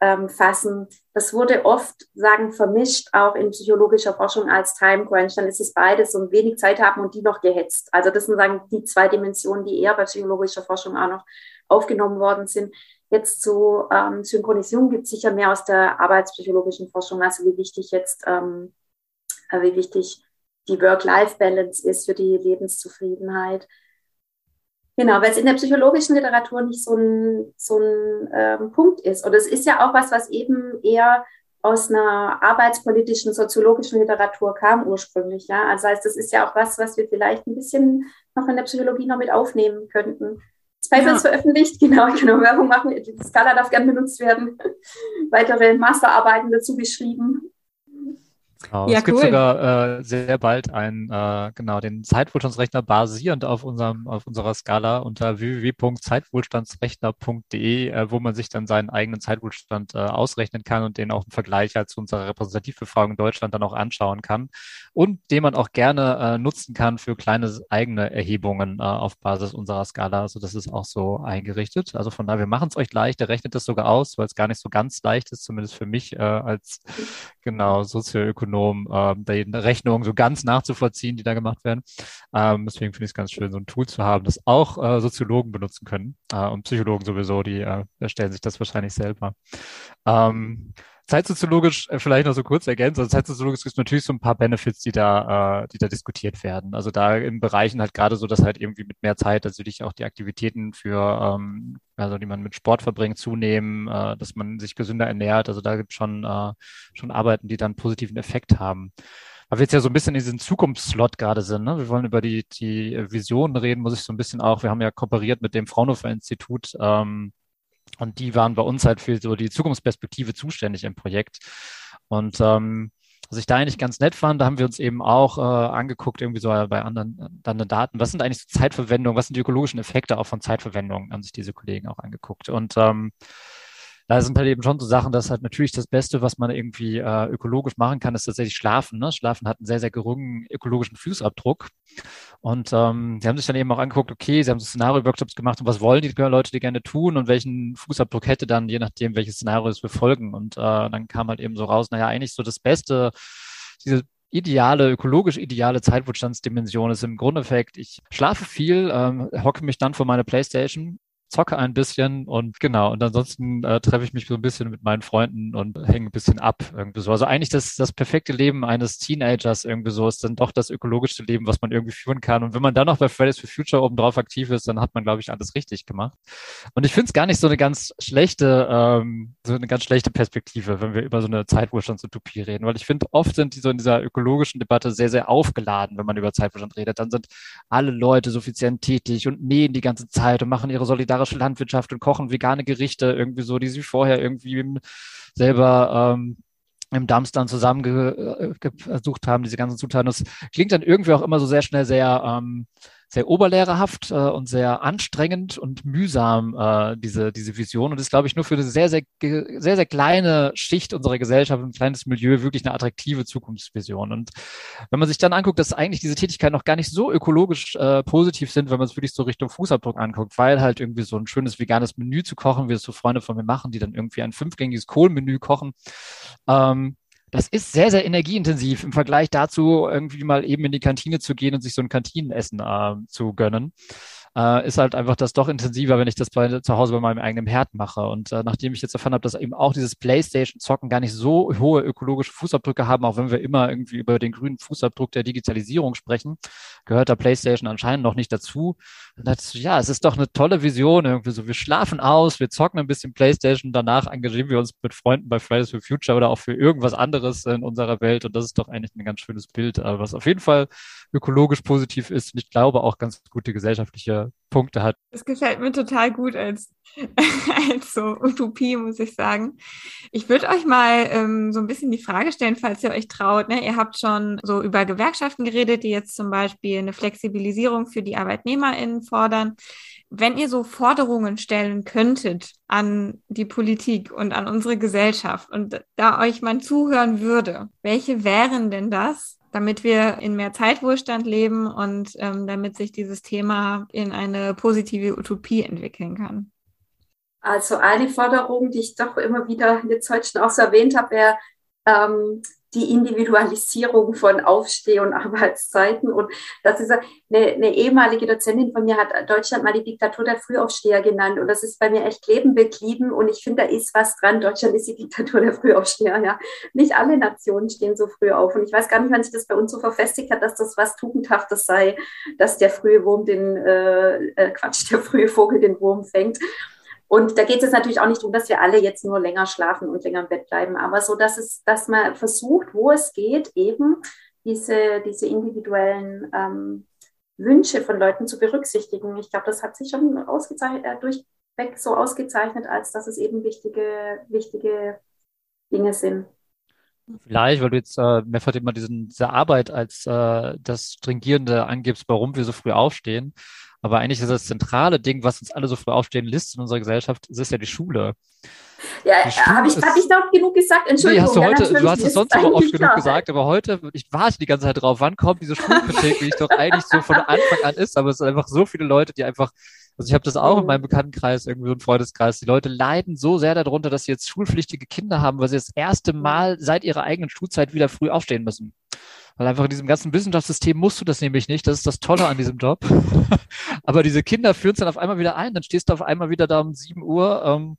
ähm, fassen. Das wurde oft, sagen, vermischt, auch in psychologischer Forschung als Time Crunch. Dann ist es beides, so wenig Zeit haben und die noch gehetzt. Also das sind, sagen, die zwei Dimensionen, die eher bei psychologischer Forschung auch noch aufgenommen worden sind. Jetzt zu ähm, Synchronisierung gibt es sicher mehr aus der arbeitspsychologischen Forschung, also wie wichtig jetzt, ähm, äh, wie wichtig die Work-Life-Balance ist für die Lebenszufriedenheit. Genau, weil es in der psychologischen Literatur nicht so ein, so ein ähm, Punkt ist. Und es ist ja auch was, was eben eher aus einer arbeitspolitischen, soziologischen Literatur kam ursprünglich. Ja? Also heißt, das ist ja auch was, was wir vielleicht ein bisschen noch in der Psychologie noch mit aufnehmen könnten. Das Paper ja. ist veröffentlicht, [LAUGHS] genau, genau, Werbung machen. Die Skala darf gern benutzt werden. [LAUGHS] Weitere Masterarbeiten dazu geschrieben. Genau. Ja, es gibt sogar äh, sehr bald einen, äh, genau, den Zeitwohlstandsrechner basierend auf unserem, auf unserer Skala unter www.zeitwohlstandsrechner.de, äh, wo man sich dann seinen eigenen Zeitwohlstand äh, ausrechnen kann und den auch im Vergleich halt zu unserer Repräsentativbefragung in Deutschland dann auch anschauen kann und den man auch gerne äh, nutzen kann für kleine eigene Erhebungen äh, auf Basis unserer Skala. Also das ist auch so eingerichtet. Also von daher, wir machen es euch leicht. Der rechnet das sogar aus, weil es gar nicht so ganz leicht ist, zumindest für mich äh, als genau Sozioökonom Ökonom, ähm, die Rechnungen so ganz nachzuvollziehen, die da gemacht werden. Ähm, deswegen finde ich es ganz schön, so ein Tool zu haben, das auch äh, Soziologen benutzen können äh, und Psychologen sowieso, die äh, erstellen sich das wahrscheinlich selber. Ähm, zeitsoziologisch äh, vielleicht noch so kurz ergänzen. Also zeitsoziologisch gibt es natürlich so ein paar Benefits, die da, äh, die da diskutiert werden. Also da in Bereichen halt gerade so, dass halt irgendwie mit mehr Zeit natürlich auch die Aktivitäten für, ähm, also die man mit Sport verbringt, zunehmen, äh, dass man sich gesünder ernährt. Also da gibt es schon, äh, schon Arbeiten, die dann positiven Effekt haben. Weil wir jetzt ja so ein bisschen in diesem Zukunftsslot gerade sind. Ne? Wir wollen über die, die Visionen reden, muss ich so ein bisschen auch, wir haben ja kooperiert mit dem Fraunhofer Institut, ähm, und die waren bei uns halt für so die Zukunftsperspektive zuständig im Projekt. Und ähm, was ich da eigentlich ganz nett fand, da haben wir uns eben auch äh, angeguckt, irgendwie so bei anderen äh, dann Daten, was sind eigentlich so Zeitverwendung, was sind die ökologischen Effekte auch von Zeitverwendung, haben sich diese Kollegen auch angeguckt. Und ähm, da sind halt eben schon so Sachen, dass halt natürlich das Beste, was man irgendwie äh, ökologisch machen kann, ist tatsächlich Schlafen. Ne? Schlafen hat einen sehr, sehr geringen ökologischen Fußabdruck. Und ähm, sie haben sich dann eben auch angeguckt, okay, sie haben so Szenario-Workshops gemacht und was wollen die Leute die gerne tun und welchen Fußabdruck hätte dann, je nachdem, welches Szenario es befolgen. Und äh, dann kam halt eben so raus, naja, eigentlich so das Beste, diese ideale, ökologisch ideale Zeitwohlstandsdimension ist im Grundeffekt, ich schlafe viel, ähm, hocke mich dann vor meine Playstation zocke ein bisschen und genau, und ansonsten äh, treffe ich mich so ein bisschen mit meinen Freunden und hänge ein bisschen ab irgendwie so. Also eigentlich das, das perfekte Leben eines Teenagers irgendwie so ist dann doch das ökologischste Leben, was man irgendwie führen kann. Und wenn man dann noch bei Fridays for Future oben drauf aktiv ist, dann hat man, glaube ich, alles richtig gemacht. Und ich finde es gar nicht so eine ganz schlechte, ähm, so eine ganz schlechte Perspektive, wenn wir über so eine Zeitwohlstandsutopie reden, weil ich finde, oft sind die so in dieser ökologischen Debatte sehr, sehr aufgeladen, wenn man über Zeitwohlstand redet. Dann sind alle Leute suffizient tätig und nähen die ganze Zeit und machen ihre Solidarität vegetarische Landwirtschaft und kochen vegane Gerichte irgendwie so, die sie vorher irgendwie selber ähm, im Dumpster zusammengesucht haben, diese ganzen Zutaten. Das klingt dann irgendwie auch immer so sehr schnell sehr ähm, sehr oberlehrerhaft äh, und sehr anstrengend und mühsam, äh, diese, diese Vision. Und ist, glaube ich, nur für eine sehr, sehr, sehr, sehr kleine Schicht unserer Gesellschaft, ein kleines Milieu, wirklich eine attraktive Zukunftsvision. Und wenn man sich dann anguckt, dass eigentlich diese Tätigkeiten noch gar nicht so ökologisch äh, positiv sind, wenn man es wirklich so Richtung Fußabdruck anguckt, weil halt irgendwie so ein schönes veganes Menü zu kochen, wie es so Freunde von mir machen, die dann irgendwie ein fünfgängiges Kohlmenü kochen, ähm, das ist sehr, sehr energieintensiv im Vergleich dazu, irgendwie mal eben in die Kantine zu gehen und sich so ein Kantinenessen äh, zu gönnen äh, ist halt einfach das doch intensiver, wenn ich das bei, zu Hause bei meinem eigenen Herd mache. Und äh, nachdem ich jetzt erfahren habe, dass eben auch dieses Playstation-Zocken gar nicht so hohe ökologische Fußabdrücke haben, auch wenn wir immer irgendwie über den grünen Fußabdruck der Digitalisierung sprechen, gehört der Playstation anscheinend noch nicht dazu. Und dachte ja, es ist doch eine tolle Vision irgendwie so. Wir schlafen aus, wir zocken ein bisschen Playstation, danach engagieren wir uns mit Freunden bei Fridays for Future oder auch für irgendwas anderes in unserer Welt. Und das ist doch eigentlich ein ganz schönes Bild, äh, was auf jeden Fall ökologisch positiv ist und ich glaube auch ganz gute gesellschaftliche Punkte hat. Das gefällt mir total gut als, [LAUGHS] als so Utopie, muss ich sagen. Ich würde euch mal ähm, so ein bisschen die Frage stellen, falls ihr euch traut. Ne? Ihr habt schon so über Gewerkschaften geredet, die jetzt zum Beispiel eine Flexibilisierung für die ArbeitnehmerInnen fordern. Wenn ihr so Forderungen stellen könntet an die Politik und an unsere Gesellschaft und da euch man zuhören würde, welche wären denn das? Damit wir in mehr Zeitwohlstand leben und ähm, damit sich dieses Thema in eine positive Utopie entwickeln kann? Also eine Forderung, die ich doch immer wieder jetzt heute schon auch so erwähnt habe, wäre ähm, die Individualisierung von Aufsteh- und Arbeitszeiten. Und das ist eine, eine, ehemalige Dozentin von mir hat Deutschland mal die Diktatur der Frühaufsteher genannt. Und das ist bei mir echt Leben beglieben. Und ich finde, da ist was dran. Deutschland ist die Diktatur der Frühaufsteher. Ja. Nicht alle Nationen stehen so früh auf. Und ich weiß gar nicht, wann sich das bei uns so verfestigt hat, dass das was Tugendhaftes sei, dass der frühe Wurm den, äh, äh Quatsch, der frühe Vogel den Wurm fängt. Und da geht es natürlich auch nicht darum, dass wir alle jetzt nur länger schlafen und länger im Bett bleiben, aber so, dass es, dass man versucht, wo es geht, eben diese, diese individuellen ähm, Wünsche von Leuten zu berücksichtigen. Ich glaube, das hat sich schon äh, durchweg so ausgezeichnet, als dass es eben wichtige, wichtige Dinge sind. Vielleicht, weil du jetzt äh, mehrfach immer diesen, diese Arbeit als äh, das Stringierende angibst, warum wir so früh aufstehen. Aber eigentlich ist das zentrale Ding, was uns alle so früh aufstehen lässt in unserer Gesellschaft, ist es ja die Schule. Ja, habe ich, hab ich doch genug gesagt? Entschuldigung. Nee, hast du, heute, du hast es sonst aber oft genug gesagt, aber heute, ich warte die ganze Zeit drauf, wann kommt diese Schulkritik, wie ich doch eigentlich so von Anfang an ist, aber es sind einfach so viele Leute, die einfach, also ich habe das auch in meinem Bekanntenkreis, irgendwie so ein Freundeskreis, die Leute leiden so sehr darunter, dass sie jetzt schulpflichtige Kinder haben, weil sie das erste Mal seit ihrer eigenen Schulzeit wieder früh aufstehen müssen. Weil einfach in diesem ganzen Wissenschaftssystem musst du das nämlich nicht. Das ist das Tolle an diesem Job. Aber diese Kinder führen es dann auf einmal wieder ein. Dann stehst du auf einmal wieder da um 7 Uhr. Ähm,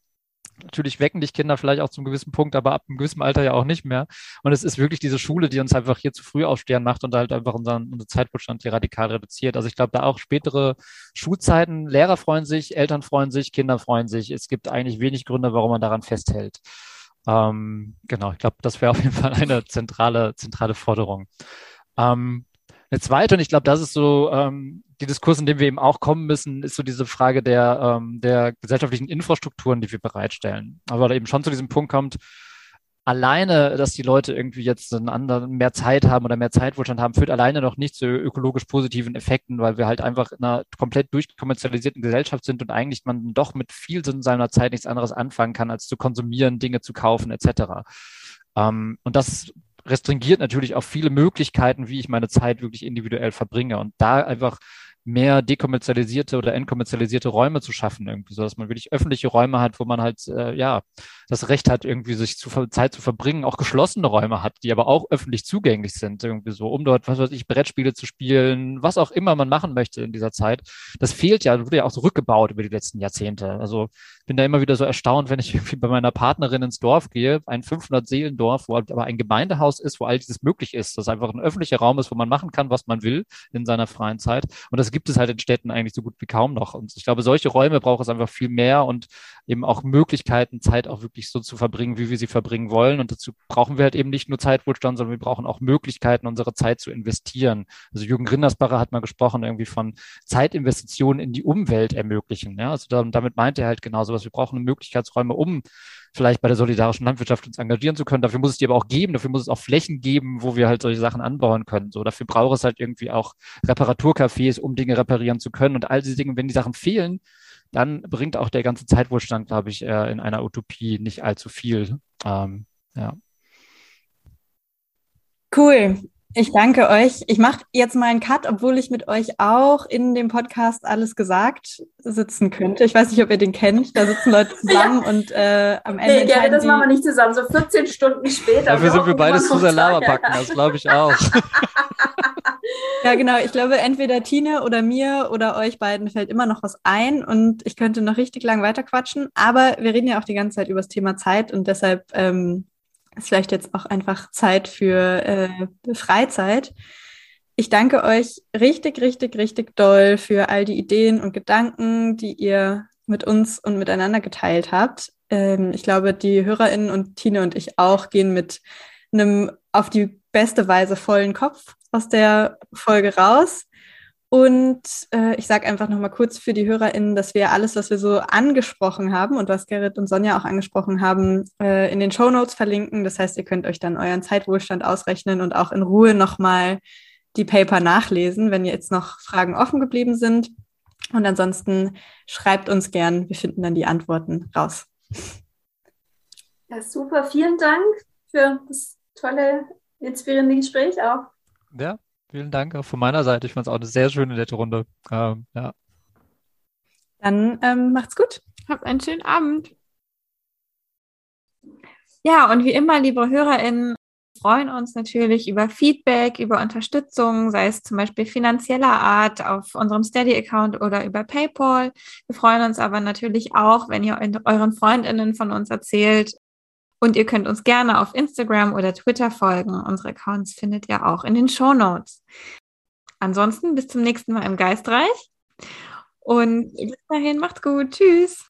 natürlich wecken dich Kinder vielleicht auch zum gewissen Punkt, aber ab einem gewissen Alter ja auch nicht mehr. Und es ist wirklich diese Schule, die uns einfach hier zu früh aufstehen macht und halt einfach unseren, unseren Zeitbestand hier radikal reduziert. Also ich glaube, da auch spätere Schulzeiten, Lehrer freuen sich, Eltern freuen sich, Kinder freuen sich. Es gibt eigentlich wenig Gründe, warum man daran festhält. Ähm, genau, ich glaube, das wäre auf jeden Fall eine zentrale, zentrale Forderung. Ähm, eine zweite, und ich glaube, das ist so ähm, die Diskurs, in dem wir eben auch kommen müssen, ist so diese Frage der, ähm, der gesellschaftlichen Infrastrukturen, die wir bereitstellen. Aber da eben schon zu diesem Punkt kommt, alleine, dass die Leute irgendwie jetzt einen anderen, mehr Zeit haben oder mehr Zeitwohlstand haben, führt alleine noch nicht zu ökologisch positiven Effekten, weil wir halt einfach in einer komplett durchkommerzialisierten Gesellschaft sind und eigentlich man doch mit viel in seiner Zeit nichts anderes anfangen kann, als zu konsumieren, Dinge zu kaufen, etc. Ähm, und das restringiert natürlich auch viele Möglichkeiten, wie ich meine Zeit wirklich individuell verbringe. Und da einfach mehr dekommerzialisierte oder entkommerzialisierte Räume zu schaffen, irgendwie, so dass man wirklich öffentliche Räume hat, wo man halt äh, ja das Recht hat, irgendwie sich zu Zeit zu verbringen, auch geschlossene Räume hat, die aber auch öffentlich zugänglich sind, irgendwie so, um dort, was weiß ich, Brettspiele zu spielen, was auch immer man machen möchte in dieser Zeit. Das fehlt ja, wurde ja auch zurückgebaut über die letzten Jahrzehnte. Also bin da immer wieder so erstaunt, wenn ich [LAUGHS] irgendwie bei meiner Partnerin ins Dorf gehe, ein 500-Seelendorf, wo aber ein Gemeindehaus ist, wo all dieses möglich ist, das einfach ein öffentlicher Raum ist, wo man machen kann, was man will in seiner freien Zeit. Und das gibt es halt in Städten eigentlich so gut wie kaum noch. Und ich glaube, solche Räume braucht es einfach viel mehr und eben auch Möglichkeiten, Zeit auch wirklich wirklich so zu verbringen, wie wir sie verbringen wollen. Und dazu brauchen wir halt eben nicht nur Zeitwohlstand, sondern wir brauchen auch Möglichkeiten, unsere Zeit zu investieren. Also Jürgen Grindersbacher hat mal gesprochen, irgendwie von Zeitinvestitionen in die Umwelt ermöglichen. Ja, also da, damit meint er halt genau sowas. Wir brauchen Möglichkeitsräume, um vielleicht bei der solidarischen Landwirtschaft uns engagieren zu können. Dafür muss es die aber auch geben. Dafür muss es auch Flächen geben, wo wir halt solche Sachen anbauen können. So, dafür braucht es halt irgendwie auch Reparaturcafés, um Dinge reparieren zu können. Und all diese Dinge, wenn die Sachen fehlen, dann bringt auch der ganze Zeitwohlstand, glaube ich, äh, in einer Utopie nicht allzu viel. Ähm, ja. Cool. Ich danke euch. Ich mache jetzt mal einen Cut, obwohl ich mit euch auch in dem Podcast alles gesagt sitzen könnte. Ich weiß nicht, ob ihr den kennt. Da sitzen Leute zusammen [LAUGHS] ja. und äh, am Ende. Nee, gerne, das machen wir nicht zusammen. So 14 Stunden später. Dafür sind wir beide zu sehr Lavabacken, das glaube ich auch. [LAUGHS] Ja, genau. Ich glaube, entweder Tine oder mir oder euch beiden fällt immer noch was ein und ich könnte noch richtig lang weiterquatschen. Aber wir reden ja auch die ganze Zeit über das Thema Zeit und deshalb ähm, ist vielleicht jetzt auch einfach Zeit für äh, Freizeit. Ich danke euch richtig, richtig, richtig doll für all die Ideen und Gedanken, die ihr mit uns und miteinander geteilt habt. Ähm, ich glaube, die HörerInnen und Tine und ich auch gehen mit einem auf die beste Weise vollen Kopf aus der Folge raus. Und äh, ich sage einfach nochmal kurz für die HörerInnen, dass wir alles, was wir so angesprochen haben und was Gerrit und Sonja auch angesprochen haben, äh, in den Show Notes verlinken. Das heißt, ihr könnt euch dann euren Zeitwohlstand ausrechnen und auch in Ruhe nochmal die Paper nachlesen, wenn jetzt noch Fragen offen geblieben sind. Und ansonsten schreibt uns gern, wir finden dann die Antworten raus. Ja, super. Vielen Dank für das tolle, inspirierende Gespräch auch. Ja, vielen Dank auch von meiner Seite. Ich fand es auch eine sehr schöne, nette Runde. Ähm, ja. Dann ähm, macht's gut. Habt einen schönen Abend. Ja, und wie immer, liebe HörerInnen, freuen uns natürlich über Feedback, über Unterstützung, sei es zum Beispiel finanzieller Art auf unserem Steady-Account oder über PayPal. Wir freuen uns aber natürlich auch, wenn ihr euren FreundInnen von uns erzählt und ihr könnt uns gerne auf Instagram oder Twitter folgen. Unsere Accounts findet ihr auch in den Show Notes. Ansonsten bis zum nächsten Mal im Geistreich. Und bis dahin macht's gut. Tschüss.